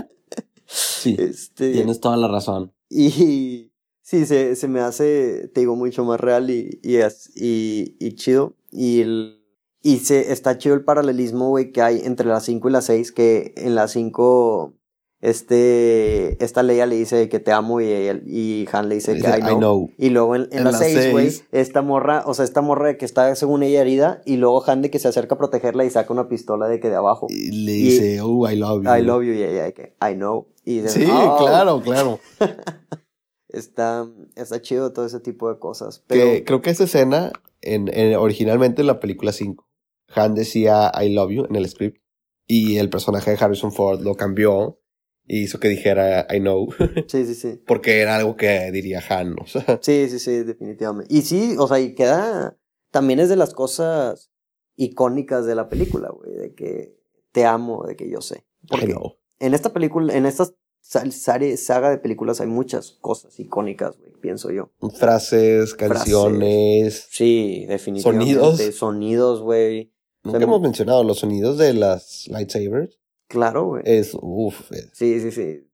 Sí. Este, tienes toda la razón. Y Sí, se, se me hace, te digo, mucho más real y, y, y, y chido. Y el, y se, está chido el paralelismo, güey, que hay entre las 5 y las 6, que en las 5 este, esta Leia le dice que te amo y, y Han le dice que I know. Y luego en, en, las seis, güey, esta morra, o sea, esta morra que está según ella herida y luego Han de que se acerca a protegerla y saca una pistola de que de abajo. Y le dice, oh, I love you. I love you y ella que I know. Y sí, oh". claro, claro. está, está chido todo ese tipo de cosas. Pero... creo que esa escena, en, en, originalmente en la película 5, Han decía I love you en el script y el personaje de Harrison Ford lo cambió y hizo que dijera I know. Sí, sí, sí. Porque era algo que diría Han, o sea. Sí, sí, sí, definitivamente. Y sí, o sea, y queda. También es de las cosas icónicas de la película, güey, de que te amo, de que yo sé. Porque en esta película, en esta saga de películas hay muchas cosas icónicas, güey, pienso yo. Frases, canciones. Sí, definitivamente. Sonidos. Sonidos, güey. Nunca hemos mencionado los sonidos de las lightsabers. Claro, güey. Es, uff. Sí, sí, sí.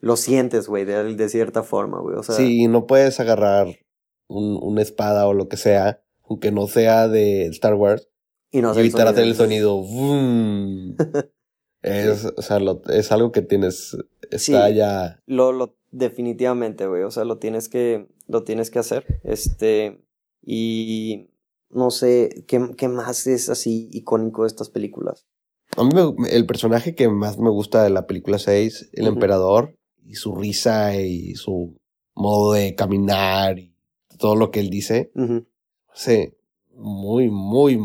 lo sientes, güey, de, de, cierta forma, güey. O sea, sí, no puedes agarrar un, una espada o lo que sea, aunque no sea de Star Wars. Y no evitar hacer el sonido. es, o sea, es algo que tienes. Está ya. Lo, lo, definitivamente, güey. O sea, lo tienes que, lo tienes que hacer. Este. Y no sé, ¿qué, qué más es así icónico de estas películas? A mí el personaje que más me gusta de la película 6, el emperador, y su risa y su modo de caminar y todo lo que él dice. Sí, muy, muy...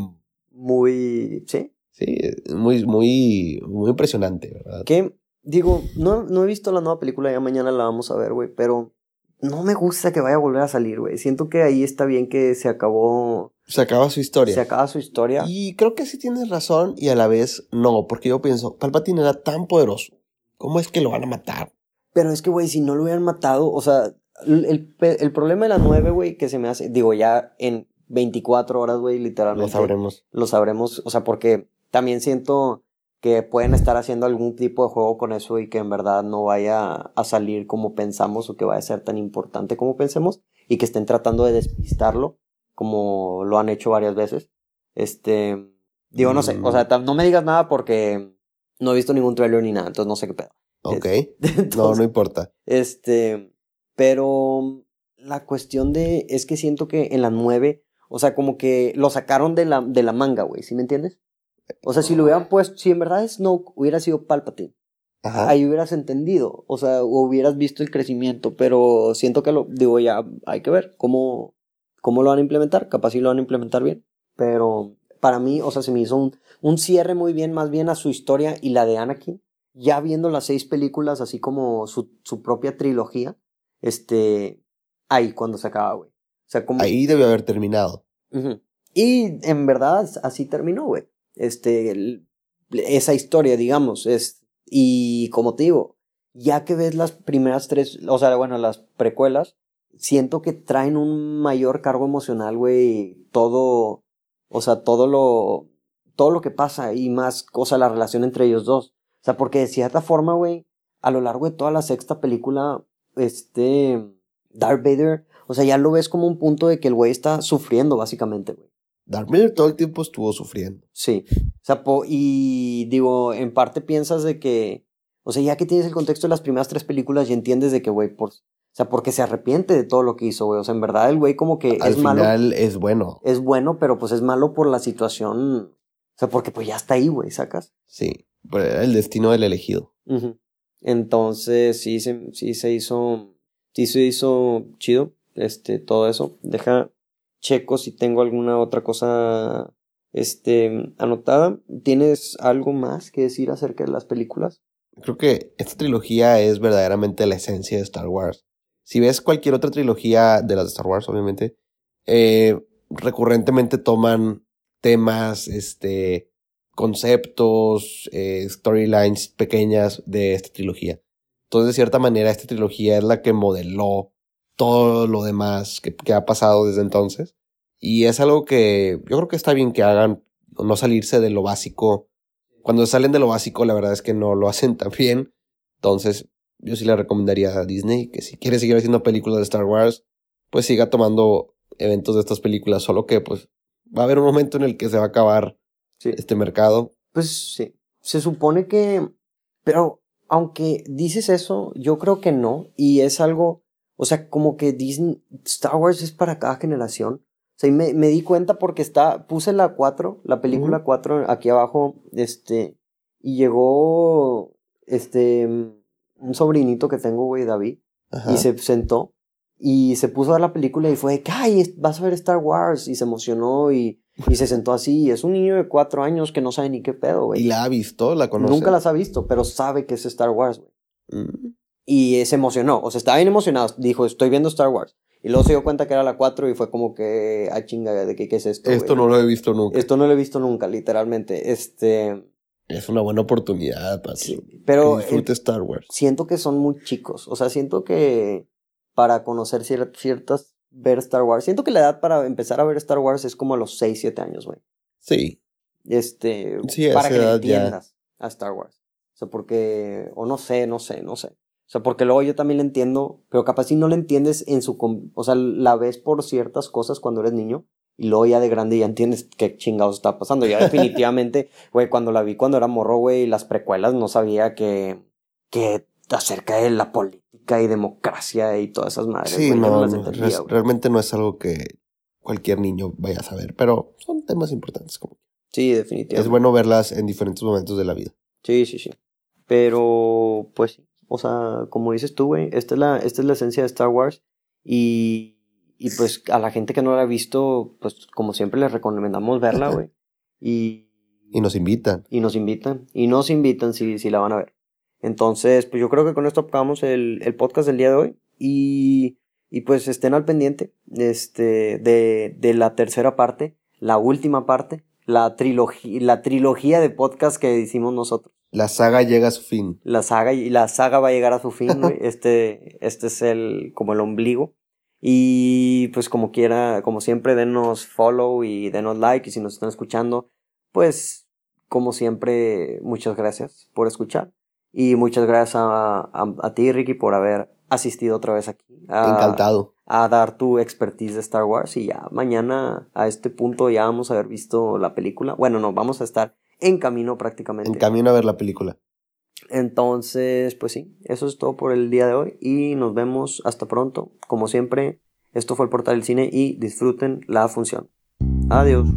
Muy... Sí. Sí, muy, muy, muy impresionante, ¿verdad? Que, digo, no, no he visto la nueva película, ya mañana la vamos a ver, güey, pero no me gusta que vaya a volver a salir, güey. Siento que ahí está bien que se acabó se acaba su historia. Se acaba su historia. Y creo que sí tienes razón y a la vez no, porque yo pienso, Palpatine era tan poderoso. ¿Cómo es que lo van a matar? Pero es que, güey, si no lo hubieran matado, o sea, el, el problema de la 9, güey, que se me hace, digo, ya en 24 horas, güey, literalmente. Lo sabremos. Lo sabremos, o sea, porque también siento que pueden estar haciendo algún tipo de juego con eso y que en verdad no vaya a salir como pensamos o que vaya a ser tan importante como pensemos y que estén tratando de despistarlo como lo han hecho varias veces. Este, digo, no sé, o sea, no me digas nada porque no he visto ningún trailer ni nada, entonces no sé qué pedo. Ok. no, no importa. Este, pero la cuestión de, es que siento que en la 9, o sea, como que lo sacaron de la, de la manga, güey, ¿sí me entiendes? O sea, si lo hubieran puesto, si en verdad Snoke hubiera sido Palpatine, ahí hubieras entendido, o sea, hubieras visto el crecimiento, pero siento que lo, digo, ya hay que ver cómo, cómo lo van a implementar, capaz sí lo van a implementar bien, pero para mí, o sea, se me hizo un, un cierre muy bien, más bien a su historia y la de Anakin, ya viendo las seis películas, así como su, su propia trilogía, este, ahí cuando se acaba, güey. O sea, como... Ahí debe haber terminado. Y en verdad así terminó, güey. Este, esa historia, digamos, es, y como te digo, ya que ves las primeras tres, o sea, bueno, las precuelas, siento que traen un mayor cargo emocional, güey, todo, o sea, todo lo, todo lo que pasa y más, cosa, la relación entre ellos dos. O sea, porque de cierta forma, güey, a lo largo de toda la sexta película, este, Darth Vader, o sea, ya lo ves como un punto de que el güey está sufriendo, básicamente, güey. Darth Vader todo el tiempo estuvo sufriendo. Sí. O sea, y digo, en parte piensas de que, o sea, ya que tienes el contexto de las primeras tres películas y entiendes de que, güey, por, o sea, porque se arrepiente de todo lo que hizo, güey. O sea, en verdad el güey como que Al es final malo. es bueno. Es bueno, pero pues es malo por la situación. O sea, porque pues ya está ahí, güey, ¿sacas? Sí, pues era el destino del elegido. Entonces, sí se, sí se hizo, sí se hizo chido, este, todo eso. Deja checo si tengo alguna otra cosa, este, anotada. ¿Tienes algo más que decir acerca de las películas? Creo que esta trilogía es verdaderamente la esencia de Star Wars. Si ves cualquier otra trilogía de las de Star Wars, obviamente, eh, recurrentemente toman temas, este, conceptos, eh, storylines pequeñas de esta trilogía. Entonces, de cierta manera, esta trilogía es la que modeló todo lo demás que, que, ha pasado desde entonces. Y es algo que yo creo que está bien que hagan, no salirse de lo básico. Cuando salen de lo básico, la verdad es que no lo hacen tan bien. Entonces, yo sí le recomendaría a Disney que si quiere seguir haciendo películas de Star Wars, pues siga tomando eventos de estas películas, solo que pues va a haber un momento en el que se va a acabar este mercado. Pues sí, se supone que, pero aunque dices eso, yo creo que no, y es algo, o sea, como que Disney, Star Wars es para cada generación. O sea, y me, me di cuenta porque está, puse la 4, la película 4 aquí abajo, este, y llegó, este, un sobrinito que tengo, güey, David, y se sentó y se puso a ver la película y fue, ay, vas a ver Star Wars, y se emocionó y, y se sentó así. Y es un niño de cuatro años que no sabe ni qué pedo, güey. ¿Y la ha visto? ¿La conoce? Nunca las ha visto, pero sabe que es Star Wars, güey. Mm. Y se emocionó, o sea, estaba bien emocionado. Dijo, estoy viendo Star Wars. Y luego se dio cuenta que era la 4 y fue como que, ah, chinga, ¿de qué, qué es esto? Esto no lo he visto nunca. Esto no lo he visto nunca, literalmente. Este. Es una buena oportunidad para sí, pero disfrute Star Wars. Siento que son muy chicos. O sea, siento que para conocer ciertas. ver Star Wars. Siento que la edad para empezar a ver Star Wars es como a los 6, 7 años, güey. Sí. Este. para que entiendas a Star Wars. O sea, porque. O no sé, no sé, no sé. O sea, porque luego yo también la entiendo, pero capaz si no la entiendes en su... O sea, la ves por ciertas cosas cuando eres niño y luego ya de grande ya entiendes qué chingados está pasando. Ya definitivamente, güey, cuando la vi cuando era morro, güey, las precuelas no sabía que... que acerca de la política y democracia y todas esas madres. Sí, no, realmente no es algo que cualquier niño vaya a saber, pero son temas importantes. Como... Sí, definitivamente. Es bueno verlas en diferentes momentos de la vida. Sí, sí, sí. Pero, pues, o sea, como dices tú, güey, esta, es la, esta es la esencia de Star Wars y, y pues a la gente que no la ha visto, pues como siempre les recomendamos verla, güey. Y, y nos invitan. Y nos invitan. Y nos invitan si, si la van a ver. Entonces, pues yo creo que con esto acabamos el, el podcast del día de hoy. Y, y pues estén al pendiente este, de, de la tercera parte, la última parte, la trilogía, la trilogía de podcast que hicimos nosotros. La saga llega a su fin. La saga, y la saga va a llegar a su fin, Este, este es el, como el ombligo. Y pues como quiera, como siempre, denos follow y denos like. Y si nos están escuchando, pues como siempre, muchas gracias por escuchar. Y muchas gracias a, a, ti, Ricky, por haber asistido otra vez aquí. Encantado. A dar tu expertise de Star Wars. Y ya mañana, a este punto, ya vamos a haber visto la película. Bueno, no, vamos a estar en camino prácticamente. En camino a ver la película. Entonces, pues sí, eso es todo por el día de hoy. Y nos vemos hasta pronto. Como siempre, esto fue el portal del cine y disfruten la función. Adiós.